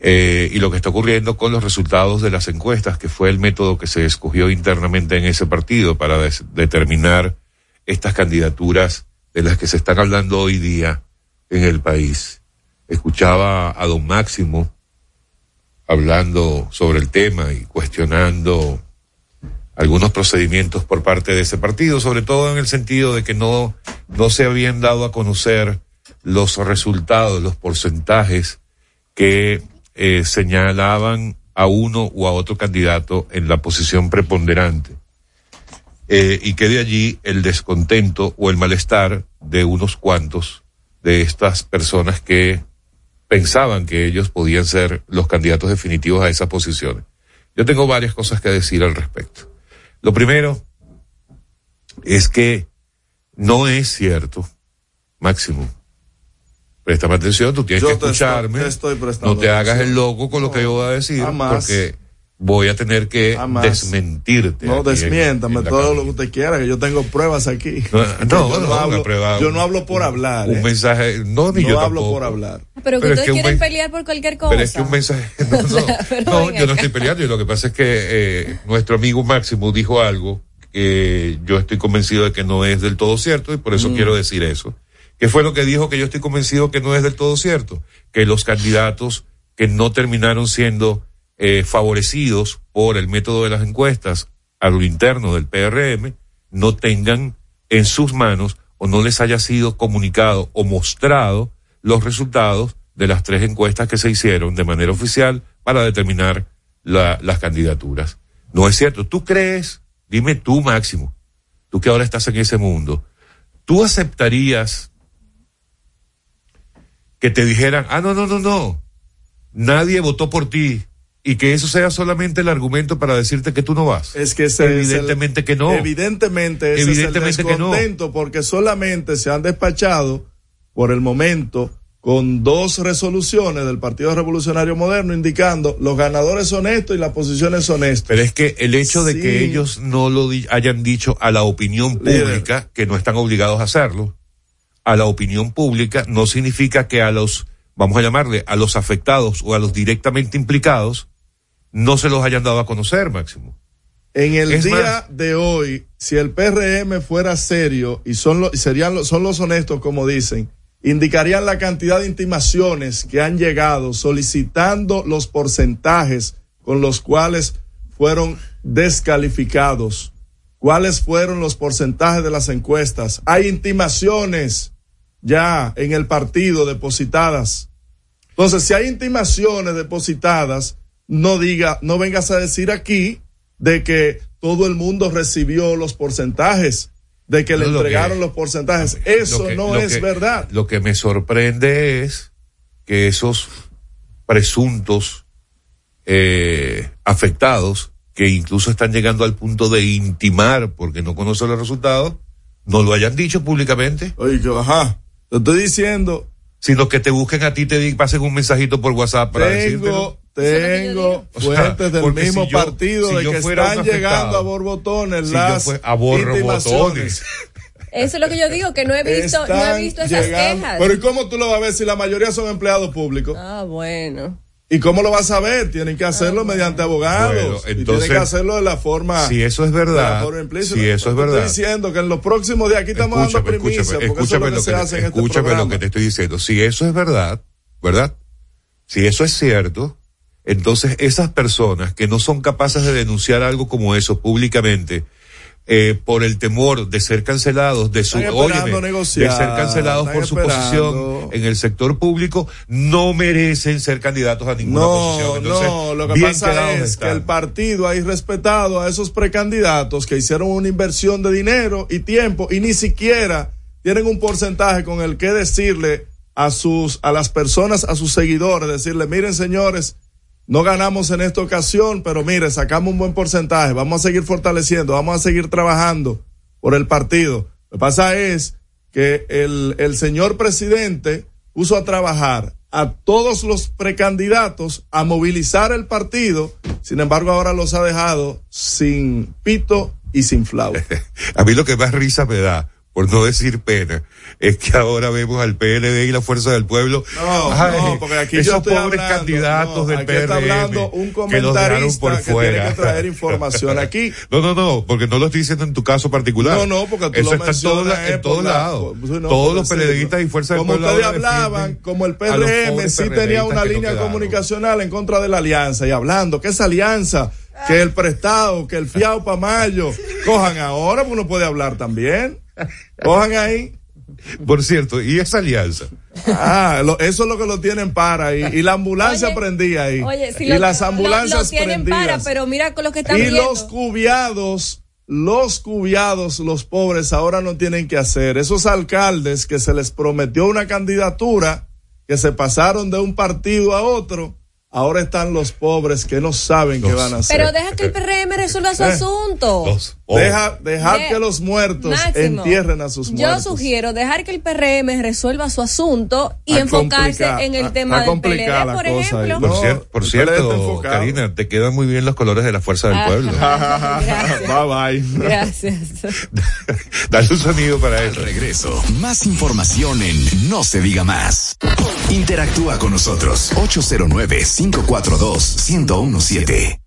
Eh, y lo que está ocurriendo con los resultados de las encuestas, que fue el método que se escogió internamente en ese partido para determinar estas candidaturas de las que se están hablando hoy día en el país. Escuchaba a don Máximo hablando sobre el tema y cuestionando algunos procedimientos por parte de ese partido, sobre todo en el sentido de que no, no se habían dado a conocer los resultados, los porcentajes que eh, señalaban a uno u a otro candidato en la posición preponderante. Eh, y que de allí el descontento o el malestar de unos cuantos de estas personas que pensaban que ellos podían ser los candidatos definitivos a esas posiciones. Yo tengo varias cosas que decir al respecto. Lo primero es que no es cierto, Máximo. Préstame atención, tú tienes Yo que te escucharme. estoy- te estoy prestando no te hagas atención. el loco con lo que yo voy a decir, jamás. porque voy a tener que Jamás. desmentirte. No, en- desmiéntame en todo lo que usted quiera, que yo tengo pruebas aquí. No, Que no, yo, no, no hablo, prueba- yo no hablo por hablar. Un ¿eh? mensaje, no, ni no yo hablo tampoco. por hablar. Pero que Pero es ustedes que un quieren pelear por cualquier cosa. Pero es que un mensaje. No, no, Pero no, ven yo no estoy peleando. Y lo que pasa es que eh, nuestro amigo Máximo dijo algo que yo estoy convencido de que no es del todo cierto y por eso Mm. quiero decir eso. ¿Qué fue lo que dijo que yo estoy convencido que no es del todo cierto? Que los candidatos que no terminaron siendo eh, favorecidos por el método de las encuestas a lo interno del PRM no tengan en sus manos o no les haya sido comunicado o mostrado los resultados de las tres encuestas que se hicieron de manera oficial para determinar la- las candidaturas. No es cierto. ¿Tú crees? Dime tú, Máximo, tú que ahora estás en ese mundo, ¿tú aceptarías que te dijeran, ah, no, no, no, no, nadie votó por ti y que eso sea solamente el argumento para decirte que tú no vas? Es que ese es el- Evidentemente que no. Evidentemente, ese Evidentemente es el que no. descontento porque solamente se han despachado por el momento con dos resoluciones del Partido Revolucionario Moderno indicando los ganadores son estos y las posiciones son estas. Pero es que el hecho de Sí. que ellos no lo di- hayan dicho a la opinión Líder. pública, que no están obligados a hacerlo, a la opinión pública no significa que a los, vamos a llamarle, a los afectados o a los directamente implicados, no se los hayan dado a conocer, Máximo. En el Es día de hoy, si el PRM fuera serio y son los, serían son los honestos como dicen, indicarían la cantidad de intimaciones que han llegado solicitando los porcentajes con los cuales fueron descalificados. ¿Cuáles fueron los porcentajes de las encuestas? Hay intimaciones ya en el partido depositadas. Entonces, si hay intimaciones depositadas, no diga, no vengas a decir aquí de que todo el mundo recibió los porcentajes, de que le lo entregaron que- los porcentajes. Eso que- no es que- verdad. Lo que me sorprende es que esos presuntos eh, afectados, que incluso están llegando al punto de intimar porque no conocen los resultados, no lo hayan dicho públicamente. Oye, que ajá, te estoy diciendo. Sino que te busquen a ti, te pasen un mensajito por WhatsApp para. Tengo, tengo O sea, fuentes del mismo si yo- partido si de que están llegando a borbotones si las a borbotones. Eso es lo que yo digo, que no he visto, no he visto esas llegando- quejas. Pero ¿y cómo tú lo vas a ver si la mayoría son empleados públicos? Ah, bueno. ¿Y cómo lo vas a ver? Tienen que hacerlo mediante abogados. Bueno, y entonces, tienen que hacerlo de la forma. si eso es verdad, implícita. si eso es verdad. Estoy diciendo que en los próximos días aquí estamos dando Escúchame, primicia, escúchame, porque eso es escúchame lo que lo se que, hace en este escúchame lo que te estoy diciendo. Si eso es verdad, ¿verdad? Si eso es cierto, entonces esas personas que no son capaces de denunciar algo como eso públicamente, eh, por el temor de ser cancelados, de su, óyeme, negociar, de ser cancelados por su esperando. posición en el sector público, no merecen ser candidatos a ninguna No, posición. Entonces, no, lo que pasa es están. que el partido ha irrespetado a esos precandidatos que hicieron una inversión de dinero y tiempo y ni siquiera tienen un porcentaje con el que decirle a sus, a las personas, a sus seguidores, decirle, miren señores, no ganamos en esta ocasión, pero mire, sacamos un buen porcentaje, vamos a seguir fortaleciendo, vamos a seguir trabajando por el partido. Lo que pasa es que el, el señor presidente puso a trabajar a todos los precandidatos a movilizar el partido, sin embargo ahora los ha dejado sin pito y sin flauta. A mí lo que más risa me da, por no decir pena, es que ahora vemos al PLD y la Fuerza del Pueblo. No, ay, no, porque aquí esos yo estoy pobres hablando, candidatos no, del aquí PRM. está hablando un que comentarista por que fuera. tiene que traer información aquí. No, no, no, porque no lo estoy diciendo en tu caso particular. No, no, porque tú Eso lo está todos mencionas, en eh, todos por la- lados. pues, no, Todos por los. PLDistas y Fuerza del Como Pueblo ustedes ahora hablaban, como el PRM sí tenía una línea comunicacional en contra de la alianza y hablando que esa alianza, que el prestado, que el fiado para mayo, cojan ahora, porque uno puede hablar también. Cojan ahí. Por cierto, ¿y esa alianza? Ah, lo- eso es lo que lo tienen para ahí. Y la ambulancia Oye, prendía ahí. Oye, si y lo, las ambulancias lo tienen prendidas. para, pero mira con lo que están y viendo. los cubiados, los cubiados, los pobres ahora no tienen que hacer. Esos alcaldes que se les prometió una candidatura, que se pasaron de un partido a otro, ahora están los pobres que no saben qué van a hacer. Pero deja que el PRM resuelva su Eh, asunto. Deja, dejar De- que los muertos Máximo, entierren a sus Yo muertos. sugiero dejar que el PRM resuelva su asunto y enfocarse en el tema está del PLD, la por ejemplo. Por, No, cier- por cierto. Karina, te quedan muy bien los colores de la Fuerza del Ah, Pueblo. bye bye. Gracias. Dale un sonido para eso. Regreso. Más información en No se diga más. Interactúa con nosotros. 809-542-1017.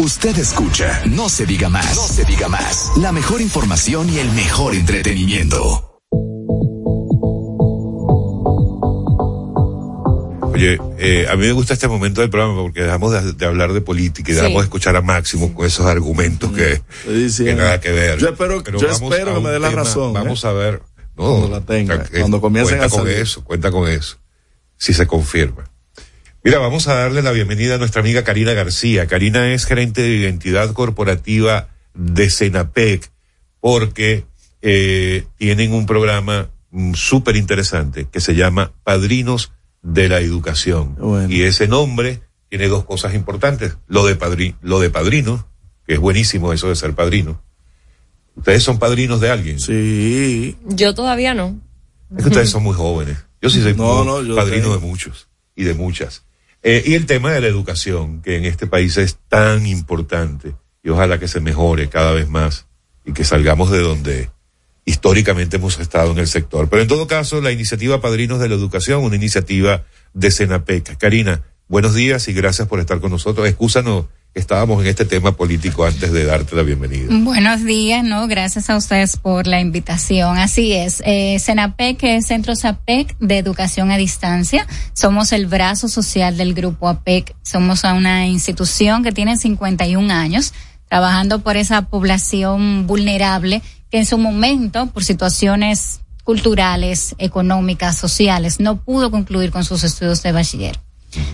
Usted escucha No se diga más. No se diga más. La mejor información y el mejor entretenimiento. Oye, eh, a mí me gusta este momento del programa porque dejamos de, de hablar de política y Sí. dejamos de escuchar a Máximo con esos argumentos que, que nada que ver. Yo espero- Pero yo espero que me dé la razón, Vamos ¿eh? a ver. No, Cuando la tenga, o sea, que cuando comiencen cuenta a con salir. eso, cuenta con eso. Si se confirma. Mira, vamos a darle la bienvenida a nuestra amiga Karina García. Karina es gerente de identidad corporativa de Senapec porque eh, tienen un programa mm, súper interesante que se llama Padrinos de la Educación. Y ese nombre tiene dos cosas importantes. Lo de, padri lo de padrino, que es buenísimo eso de ser padrino. ¿Ustedes son padrinos de alguien? Sí. Yo todavía no. Es que ustedes son muy jóvenes. Yo sí soy No, muy no, yo padrino tengo. de muchos y de muchas. Eh, y el tema de la educación, que en este país es tan importante y ojalá que se mejore cada vez más y que salgamos de donde históricamente hemos estado en el sector. Pero en todo caso, la iniciativa Padrinos de la Educación, una iniciativa de Senapec. Karina, buenos días y gracias por estar con nosotros. Excúsanos, estábamos en este tema político antes de darte la bienvenida. Buenos días, ¿no? Gracias a ustedes por la invitación. Así es, eh, CENAPEC es Centro SAPEC de Educación a Distancia. Somos el brazo social del grupo APEC. Somos una institución que tiene 51 años trabajando por esa población vulnerable que en su momento, por situaciones culturales, económicas, sociales, no pudo concluir con sus estudios de bachiller.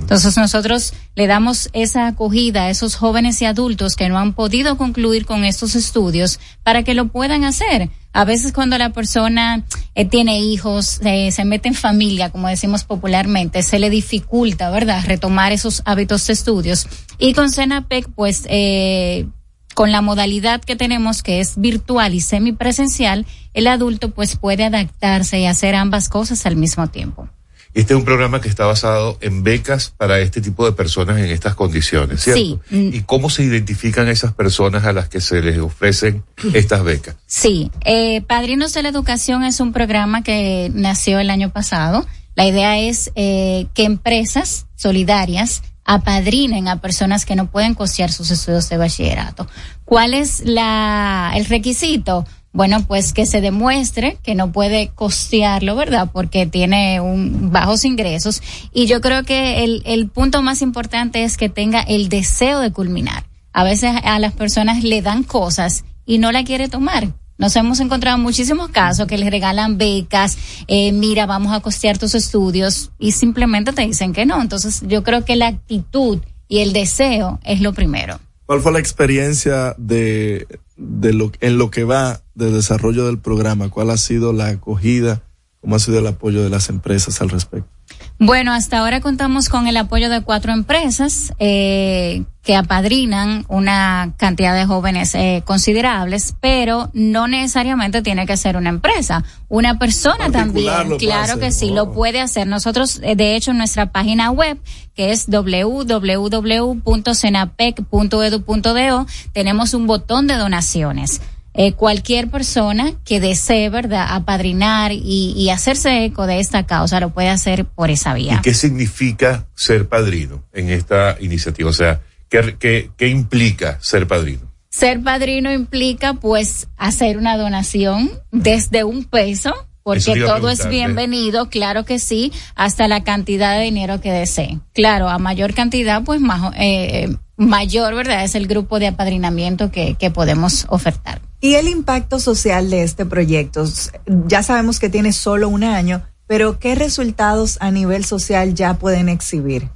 Entonces nosotros le damos esa acogida a esos jóvenes y adultos que no han podido concluir con estos estudios para que lo puedan hacer. A veces cuando la persona eh, tiene hijos, eh, se mete en familia, como decimos popularmente, se le dificulta, ¿verdad?, retomar esos hábitos de estudios. Y con CENAPEC, pues, eh, con la modalidad que tenemos que es virtual y semipresencial, el adulto pues puede adaptarse y hacer ambas cosas al mismo tiempo. Este es un programa que está basado en becas para este tipo de personas en estas condiciones, ¿cierto? Sí. Mm. ¿Y cómo se identifican esas personas a las que se les ofrecen estas becas? Sí, eh, Padrinos de la Educación es un programa que nació el año pasado. La idea es eh, que empresas solidarias apadrinen a personas que no pueden costear sus estudios de bachillerato. ¿Cuál es la, el requisito? Bueno, pues que se demuestre que no puede costearlo, ¿verdad? Porque tiene un, bajos ingresos. Y yo creo que el, el punto más importante es que tenga el deseo de culminar. A veces a las personas le dan cosas y no la quiere tomar. Nos hemos encontrado muchísimos casos que les regalan becas, eh, mira, vamos a costear tus estudios y simplemente te dicen que no. Entonces yo creo que la actitud y el deseo es lo primero. ¿Cuál fue la experiencia de, de lo, en lo que va de desarrollo del programa? ¿Cuál ha sido la acogida? ¿Cómo ha sido el apoyo de las empresas al respecto? Bueno, hasta ahora contamos con el apoyo de cuatro empresas eh, que apadrinan una cantidad de jóvenes eh, considerables, pero no necesariamente tiene que ser una empresa. Una persona también, claro que sí, lo puede hacer. Nosotros, eh, de hecho, en nuestra página web, que es www.cenapec.edu.do, tenemos un botón de donaciones. Eh, cualquier persona que desee, ¿verdad?, apadrinar y, y hacerse eco de esta causa lo puede hacer por esa vía. ¿Y qué significa ser padrino en esta iniciativa? O sea, ¿qué, qué, qué implica ser padrino? Ser padrino implica, pues, hacer una donación desde un peso porque todo es bienvenido, claro que sí, hasta la cantidad de dinero que deseen. Claro, a mayor cantidad, pues más, eh, mayor, ¿verdad? Es el grupo de apadrinamiento que, que podemos ofertar. Y el impacto social de este proyecto, ya sabemos que tiene solo un año, pero ¿qué resultados a nivel social ya pueden exhibir?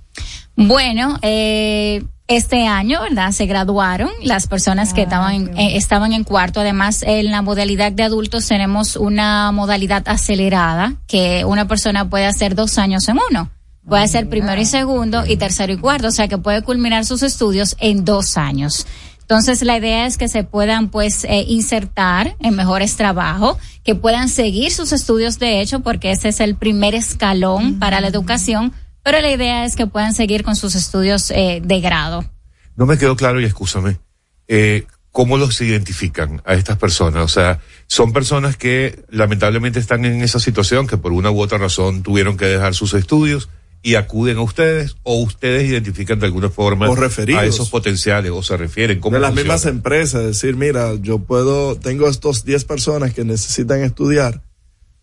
Bueno, eh, este año, ¿verdad? Se graduaron las personas que estaban en, eh, estaban en cuarto. Además, en la modalidad de adultos tenemos una modalidad acelerada que una persona puede hacer dos años en uno. Puede hacer primero y segundo y tercero y cuarto, o sea que puede culminar sus estudios en dos años. Entonces la idea es que se puedan pues eh, insertar en mejores trabajos, que puedan seguir sus estudios de hecho, porque ese es el primer escalón para la educación, pero la idea es que puedan seguir con sus estudios eh, de grado. No me quedó claro y escúchame. Eh, ¿Cómo los identifican a estas personas? O sea, son personas que lamentablemente están en esa situación, que por una u otra razón tuvieron que dejar sus estudios y acuden a ustedes, o ustedes identifican de alguna forma O referidos. a esos potenciales, o se refieren. ¿Cómo de las funciona? mismas empresas, decir, mira, yo puedo, tengo estos 10 personas que necesitan estudiar,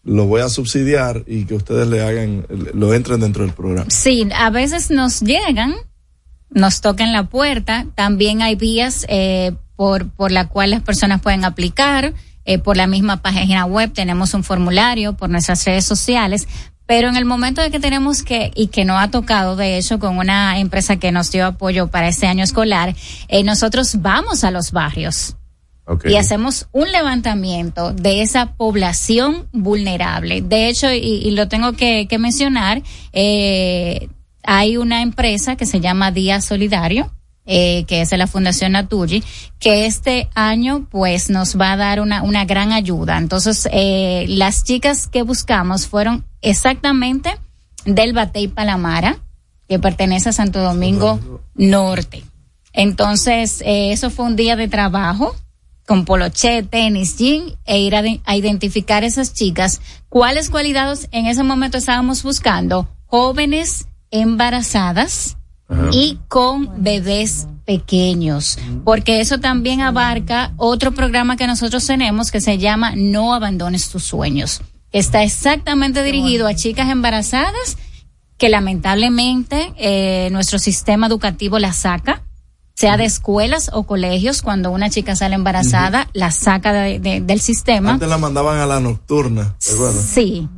lo voy a subsidiar y que ustedes le hagan, lo entren dentro del programa. Sí, a veces nos llegan, nos tocan la puerta. También hay vías eh, por, por la cual las personas pueden aplicar. eh, por la misma página web tenemos un formulario, por nuestras redes sociales. Pero en el momento de que tenemos que, y que no ha tocado, de hecho, con una empresa que nos dio apoyo para este año escolar, eh, nosotros vamos a los barrios Ok. y hacemos un levantamiento de esa población vulnerable. De hecho, y, y lo tengo que, que mencionar, eh, hay una empresa que se llama Día Solidario, eh, que es de la Fundación Naturgi, que este año pues nos va a dar una, una gran ayuda. Entonces, eh, las chicas que buscamos fueron exactamente del Batey Palamara, que pertenece a Santo Domingo Norte. Entonces, eh, eso fue un día de trabajo con poloche, tenis, jean, e ir a, de- a identificar esas chicas. ¿Cuáles cualidades en ese momento estábamos buscando? Jóvenes embarazadas y con bebés pequeños, porque eso también abarca otro programa que nosotros tenemos que se llama No abandones tus sueños. Está exactamente dirigido a chicas embarazadas que lamentablemente eh, nuestro sistema educativo la saca, sea de escuelas o colegios, cuando una chica sale embarazada, la saca de- de- del sistema. Antes la mandaban a la nocturna, ¿te acuerdas? Sí.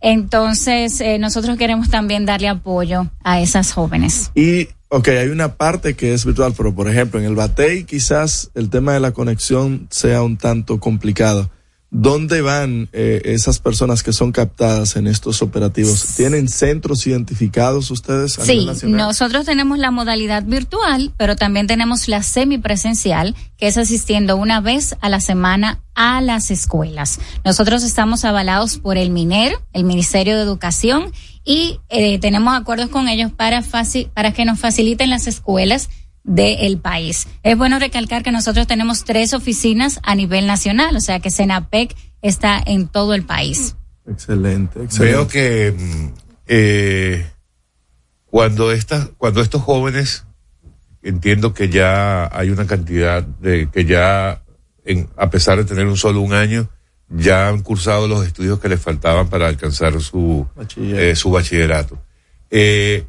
Entonces, eh, nosotros queremos también darle apoyo a esas jóvenes. Y, ok, hay una parte que es virtual, pero por ejemplo, en el Batey quizás el tema de la conexión sea un tanto complicado. ¿Dónde van eh, esas personas que son captadas en estos operativos? ¿Tienen centros identificados ustedes a nivel Sí, nacional? nosotros tenemos la modalidad virtual, pero también tenemos la semipresencial, que es asistiendo una vez a la semana a las escuelas. Nosotros estamos avalados por el MINER, el Ministerio de Educación, y eh, tenemos acuerdos con ellos para que nos faciliten las escuelas del país. Es bueno recalcar que nosotros tenemos tres oficinas a nivel nacional, o sea que Senapec está en todo el país. Excelente, excelente. Veo que mm, eh, cuando estas, cuando estos jóvenes entiendo que ya hay una cantidad de que ya en, a pesar de tener un solo un año ya han cursado los estudios que les faltaban para alcanzar su Bachillerato. eh, su bachillerato. Eh,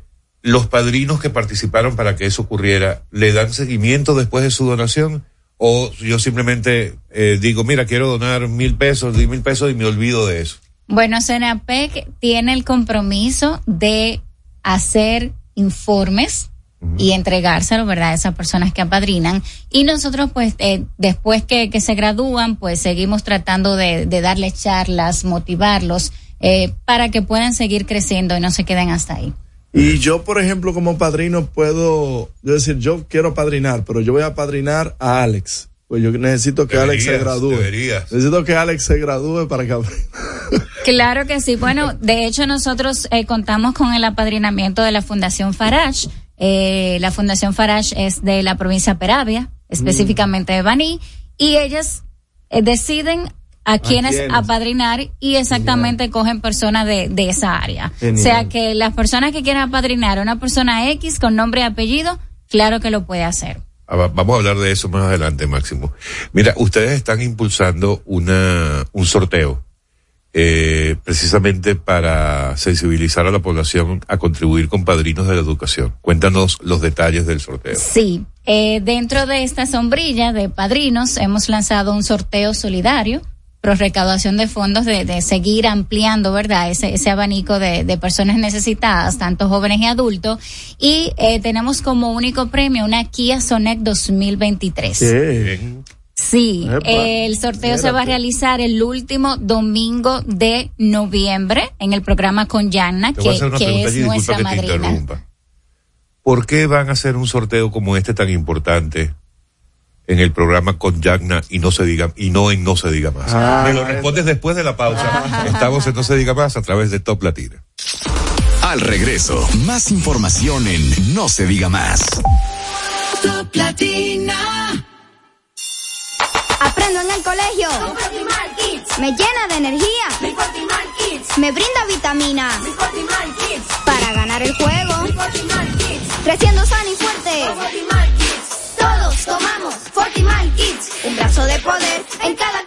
los padrinos que participaron para que eso ocurriera, ¿le dan seguimiento después de su donación? O yo simplemente eh, digo, mira, quiero donar mil pesos, di mil pesos y me olvido de eso. Bueno, Senapec tiene el compromiso de hacer informes y entregárselo, ¿verdad?, a esas personas que apadrinan. Y nosotros, pues, eh, después que, que se gradúan, pues seguimos tratando de, de darles charlas, motivarlos, eh, para que puedan seguir creciendo y no se queden hasta ahí. Y yo, por ejemplo, como padrino, puedo yo decir, yo quiero padrinar, pero yo voy a padrinar a Alex. Pues yo necesito que Alex se gradúe. deberías. Necesito que Alex se gradúe para que... Claro que sí. Bueno, de hecho nosotros eh, contamos con el apadrinamiento de la Fundación Farage. Eh, la Fundación Farage es de la provincia de Peravia, específicamente de Baní, y ellas eh, deciden a quienes apadrinar y exactamente cogen personas de, de esa área. Genial. O sea que las personas que quieran apadrinar a una persona X con nombre y apellido, claro que lo puede hacer. Ah, va- Vamos a hablar de eso más adelante, Máximo. Mira, ustedes están impulsando una, un sorteo, eh, precisamente para sensibilizar a la población a contribuir con padrinos de la educación. Cuéntanos los detalles del sorteo. Sí, eh, dentro de esta sombrilla de padrinos hemos lanzado un sorteo solidario pro recaudación de fondos de, de seguir ampliando, ¿verdad? Ese, ese abanico de, de personas necesitadas, tanto jóvenes y adultos. Y eh, tenemos como único premio una Kia Sonet 2023. Sí, Epa, eh, el sorteo se va a realizar el último domingo de noviembre en el programa con Yanna, que, hacer una que pregunta es nuestra que te madrina. interrumpa. ¿Por qué van a hacer un sorteo como este tan importante en el programa con Yagna y no se diga y no en no se diga más? Ah, Me lo respondes después de la pausa. Estamos en no se diga más a través de Top Latina. Al regreso, más información en No se diga más. Top Latina. Aprendo en el colegio. Me llena de energía. Me brinda vitamina. Para ganar el juego. Creciendo sano y fuerte. Todos tomamos Un brazo de poder en cada.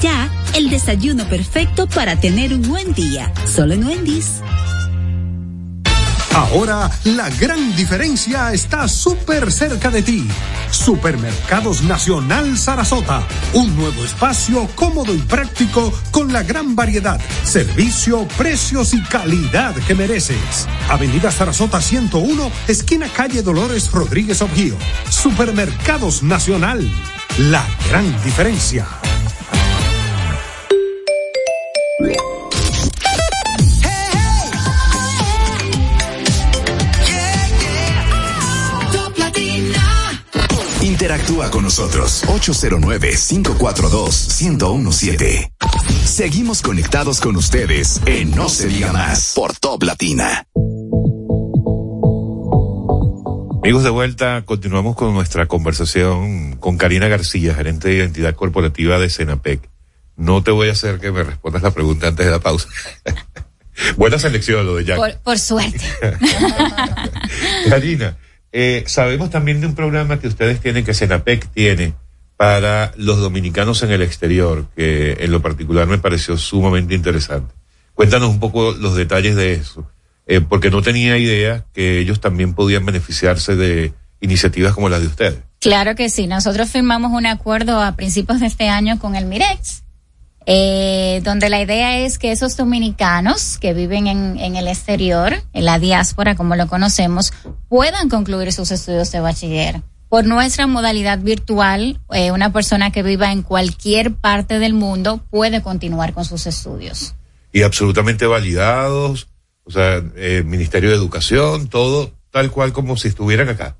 Ya. El desayuno perfecto para tener un buen día. Solo en Wendy's. Ahora la gran diferencia está súper cerca de ti. Supermercados Nacional Sarasota. Un nuevo espacio cómodo y práctico con la gran variedad, servicio, precios y calidad que mereces. Avenida Sarasota 101, esquina calle Dolores Rodríguez Objío. Supermercados Nacional. La gran diferencia. Interactúa con nosotros 809-542-1017. Seguimos conectados con ustedes en No se diga más por Top Latina. Amigos de vuelta, continuamos con nuestra conversación con Karina García, gerente de identidad corporativa de Senapec. No te voy a hacer que me respondas la pregunta antes de la pausa. Buena selección lo de Jack. Por, por suerte. Karina, eh, sabemos también de un programa que ustedes tienen, que Senapec tiene, para los dominicanos en el exterior, que en lo particular me pareció sumamente interesante. Cuéntanos un poco los detalles de eso, eh, porque no tenía idea que ellos también podían beneficiarse de iniciativas como las de ustedes. Claro que sí. Nosotros firmamos un acuerdo a principios de este año con el Mirex, eh, donde la idea es que esos dominicanos que viven en, en el exterior, en la diáspora, como lo conocemos, puedan concluir sus estudios de bachiller. Por nuestra modalidad virtual, eh, una persona que viva en cualquier parte del mundo puede continuar con sus estudios. Y absolutamente validados, o sea, eh, Ministerio de Educación, todo tal cual como si estuvieran acá.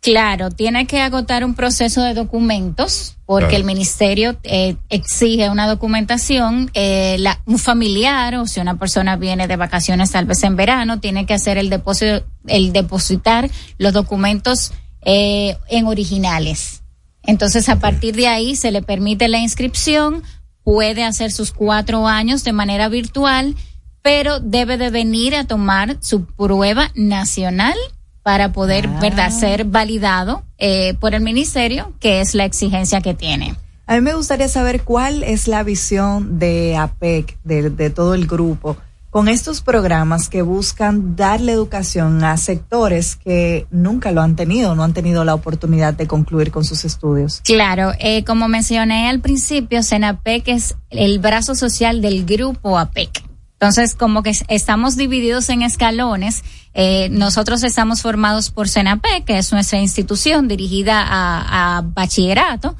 Claro, tiene que agotar un proceso de documentos porque Claro. el ministerio eh, exige una documentación. eh, la- un familiar o si una persona viene de vacaciones tal vez en verano tiene que hacer el depósito, el depositar los documentos eh, en originales. Entonces a partir de ahí se le permite la inscripción, puede hacer sus cuatro años de manera virtual, pero debe de venir a tomar su prueba nacional para poder, ¿verdad?, ser validado eh, por el ministerio, que es la exigencia que tiene. A mí me gustaría saber cuál es la visión de APEC, de, de todo el grupo, con estos programas que buscan darle educación a sectores que nunca lo han tenido, no han tenido la oportunidad de concluir con sus estudios. Claro, eh, como mencioné al principio, Senapec es el brazo social del grupo APEC. Entonces, como que es- estamos divididos en escalones, eh, nosotros estamos formados por Senapec, que es nuestra institución dirigida a, bachillerato.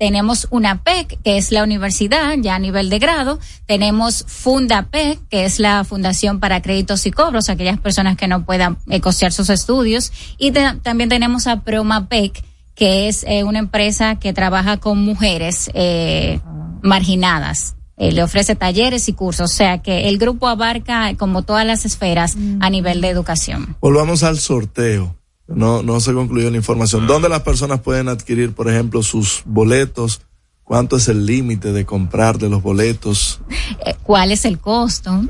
Tenemos una PEC, que es la universidad, ya a nivel de grado, tenemos FundaPEC, que es la Fundación para Créditos y Cobros, aquellas personas que no puedan eh, sus estudios, y también tenemos a PromaPEC, que es eh, una empresa que trabaja con mujeres eh, marginadas. Eh, le ofrece talleres y cursos, o sea que el grupo abarca como todas las esferas a nivel de educación. Volvamos al sorteo. No, no se concluyó la información. ¿Dónde las personas pueden adquirir, por ejemplo, sus boletos? ¿Cuánto es el límite de comprar de los boletos? Eh, ¿Cuál es el costo?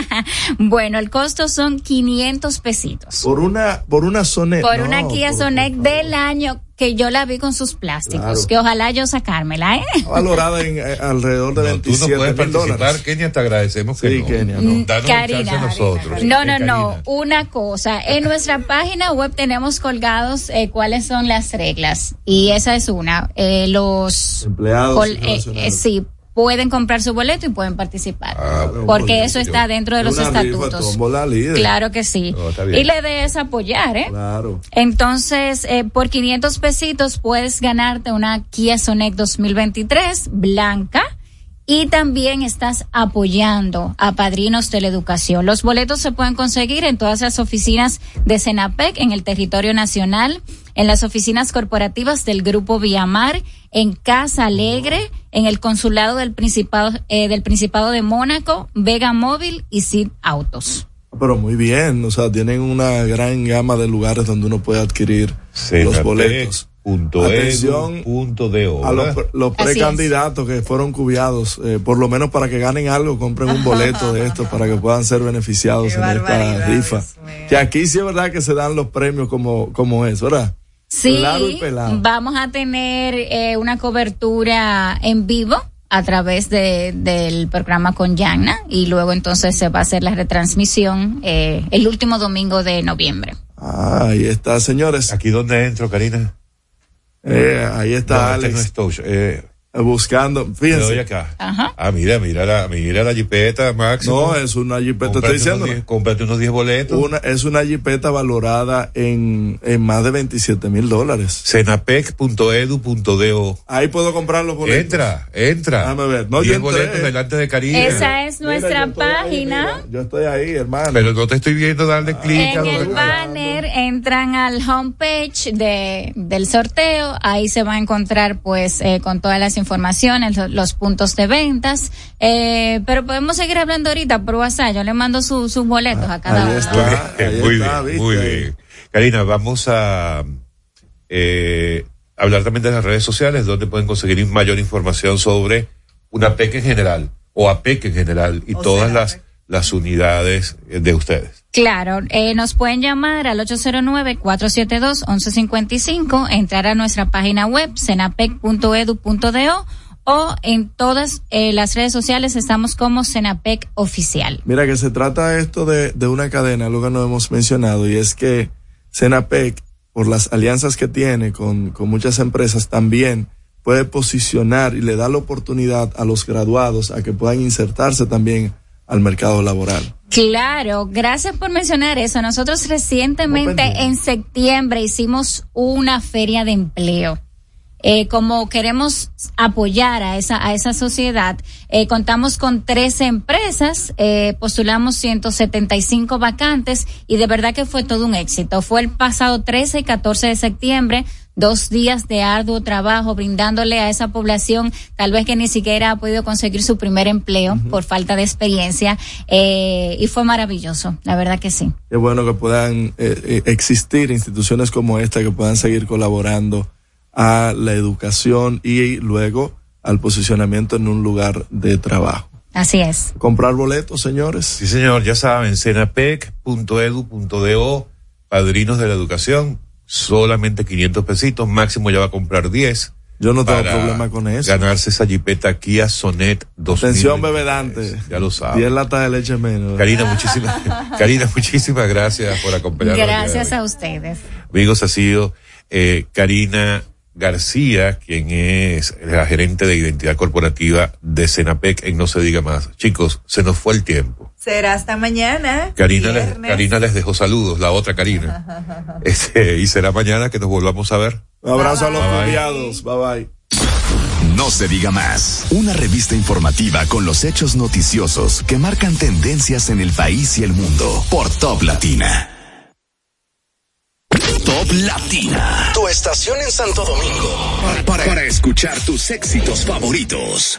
bueno, el costo son 500 pesitos. Por una, por una Sonet. Por una Kia Sonet del año que yo la vi con sus plásticos, que ojalá yo sacármela, ¿eh? Valorada en eh, alrededor de no, 27 tú no puedes dólares. Kenia, te agradecemos que sí, no. Kenia, no. Danos Karina, nosotros. No, no, no, una cosa, en nuestra página web tenemos colgados eh, cuáles son las reglas y esa es una. Eh, los empleados eh, sí, pueden comprar su boleto y pueden participar. Ah, porque eso está dentro de los estatutos. claro que sí. y la idea es apoyar, ¿eh? Claro. Entonces, eh, por 500 pesitos puedes ganarte una Kia Sonic 2023 blanca y también estás apoyando a Padrinos de la Educación. Los boletos se pueden conseguir en todas las oficinas de Senapec en el territorio nacional, en las oficinas corporativas del Grupo Viamar, en Casa Alegre, en el consulado del Principado, eh, del Principado de Mónaco, Vega Móvil y Sid Autos. Pero muy bien, o sea, tienen una gran gama de lugares donde uno puede adquirir los boletos. Punto Atención punto de a los, los precandidatos que fueron cubiados, eh, por lo menos para que ganen algo, compren un boleto de estos para que puedan ser beneficiados en esta rifa. Que aquí sí es verdad que se dan los premios como, como es, ¿verdad? Sí, vamos a tener eh, una cobertura en vivo a través de, del programa con Yana y luego entonces se va a hacer la retransmisión eh, el último domingo de noviembre. Ah, ahí está, señores. ¿Aquí dónde entro, Karina? Eh, ahí está este Alex. eh, buscando, fíjense. acá. Ah, mira, mira la, mira la jipeta, Max. No, es una jipeta, estoy diciendo. cómprate unos 10 boletos. Una, es una jipeta valorada en, en más de 27 mil dólares. Cenapec.edu.do. Ahí puedo comprar los boletos. Entra, entra. Déjame ver. No, 10 boletos delante de Karina. Esa es nuestra página. yo estoy ahí, hermano. Pero no te estoy viendo darle clic. En el banner entran al homepage de, del sorteo. Ahí se va a encontrar pues eh, con todas las informaciones, los puntos de ventas. Eh, pero podemos seguir hablando ahorita por WhatsApp. Yo le mando sus boletos a cada uno. muy bien, muy bien. Karina, vamos a eh, hablar también de las redes sociales, donde pueden conseguir mayor información sobre una PEC en general o APEC en general y todas las las unidades de ustedes. Claro, eh, nos pueden llamar al 809-472-1155, entrar a nuestra página web, cenapec.edu.do o en todas eh, las redes sociales estamos como Cenapec Oficial. Mira que se trata esto de, de una cadena, que no hemos mencionado, y es que Cenapec, por las alianzas que tiene con, con muchas empresas, también puede posicionar y le da la oportunidad a los graduados a que puedan insertarse también al mercado laboral. Claro, gracias por mencionar eso. Nosotros recientemente en septiembre hicimos una feria de empleo. Eh, como queremos apoyar a esa a esa sociedad, eh, contamos con 13 empresas, eh, postulamos 175 vacantes y de verdad que fue todo un éxito. Fue el pasado 13 y 14 de septiembre, dos días de arduo trabajo brindándole a esa población tal vez que ni siquiera ha podido conseguir su primer empleo por falta de experiencia eh, y fue maravilloso, la verdad que sí. Es bueno que puedan eh, eh, existir instituciones como esta que puedan seguir colaborando a la educación y luego al posicionamiento en un lugar de trabajo. Así es. Comprar boletos, señores. Sí, señor, ya saben, cenapec.edu.do, padrinos de la educación, solamente 500 pesitos, máximo ya va a comprar 10. Yo no tengo problema con eso. Ganarse esa jipeta Kia Sonet 2000. Atención, bebedante. Ya lo sabes. 10 latas de leche menos. Karina, muchísimas, Karina, muchísimas gracias por acompañarnos. Gracias a ustedes. Amigos, ha sido eh, Karina García, quien es la gerente de identidad corporativa de Cenapec en No se diga más. Chicos, se nos fue el tiempo. Será hasta mañana. Karina, les, Karina les dejó saludos, la otra Karina. Este, y será mañana que nos volvamos a ver. Abrazo a los cuidados. Bye bye. No se diga más. Una revista informativa con los hechos noticiosos que marcan tendencias en el país y el mundo por Top Latina. Top Latina, tu estación en Santo Domingo, para, para escuchar tus éxitos favoritos.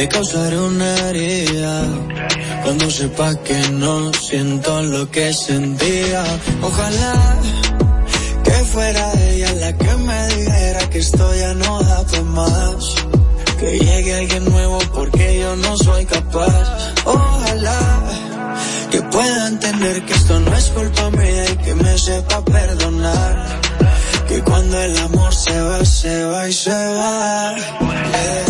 te causaré una herida. Cuando sepas que no siento lo que sentía, ojalá que fuera ella la que me dijera que esto ya no da para más. Que llegue alguien nuevo porque yo no soy capaz. Ojalá que pueda entender que esto no es culpa mía y que me sepa perdonar. Que cuando el amor se va, se va y se va. Eh.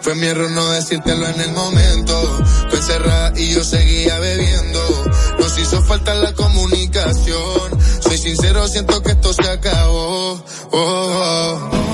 Fue mi error no decírtelo en el momento. Fue encerrada y yo seguía bebiendo. Nos hizo falta la comunicación. Soy sincero, siento que esto se acabó. Oh, oh.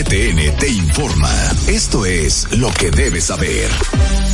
RTN te informa. Esto es lo que debes saber.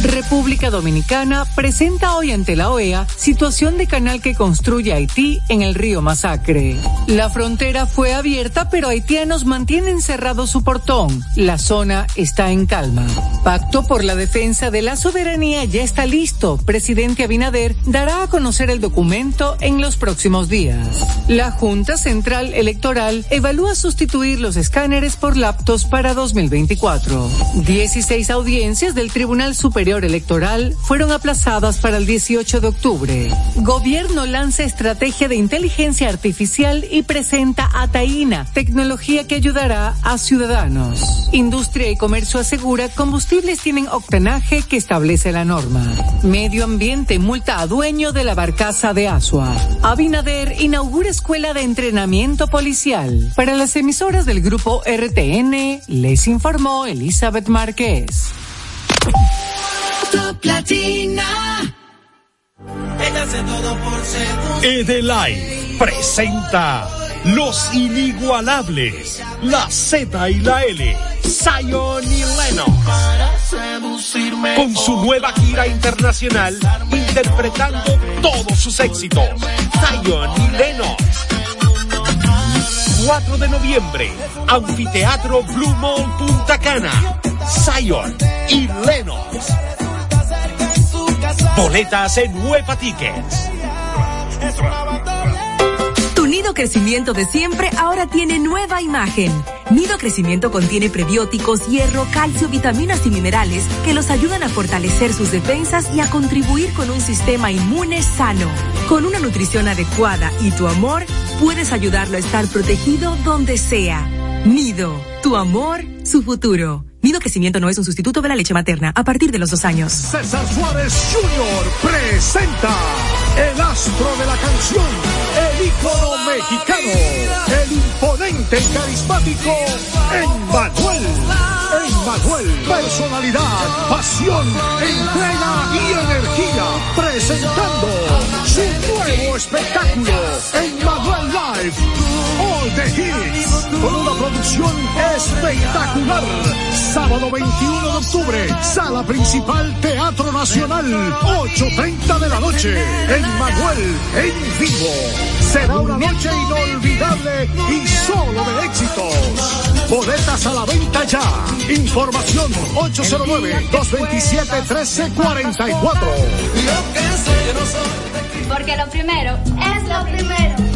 República Dominicana presenta hoy ante la OEA situación de canal que construye Haití en el río Masacre. La frontera fue abierta, pero haitianos mantienen cerrado su portón. La zona está en calma. Pacto por la defensa de la soberanía ya está listo. Presidente Abinader dará a conocer el documento en los próximos días. La Junta Central Electoral evalúa sustituir los escáneres por laptops para 2024. 16 audiencias del Tribunal Superior Electoral fueron aplazadas para el 18 de octubre. Gobierno lanza estrategia de inteligencia artificial y presenta Ataína, tecnología que ayudará a ciudadanos. Industria y Comercio asegura combustibles tienen octanaje que establece la norma. Medio Ambiente multa a dueño de la barcaza de Asua. Abinader inaugura escuela de entrenamiento policial. Para las emisoras del grupo RTN, les informó Elizabeth Márquez. Top Latina. Ella hace todo por segundo. Edelay presenta Los Inigualables, la Z y la L, Zion y Lennox. Con su nueva gira internacional, interpretando todos sus éxitos. Zion y Lennox. 4 de noviembre, Anfiteatro Blue Mall Punta Cana. Zion y Lennox. Boletas en Huepa Tickets. Nido crecimiento de siempre ahora tiene nueva imagen. Nido crecimiento contiene prebióticos, hierro, calcio, vitaminas y minerales que los ayudan a fortalecer sus defensas y a contribuir con un sistema inmune sano. Con una nutrición adecuada y tu amor, puedes ayudarlo a estar protegido donde sea. Nido, tu amor, su futuro. Nido crecimiento no es un sustituto de la leche materna a partir de los dos años. César Suárez Jr. presenta el astro de la canción, el ícono mexicano, el imponente y carismático Emmanuel. Emmanuel, personalidad, pasión, entrega y energía, presentando su nuevo espectáculo, Emmanuel Live, All the Hits, con una producción espectacular. Sábado 21 de octubre, sala principal Teatro Nacional, 8.30 de la noche. En Manuel, en vivo. Será una noche inolvidable y solo de éxitos. Boletas a la venta ya. Información 809-227-1344. Porque lo primero es lo primero.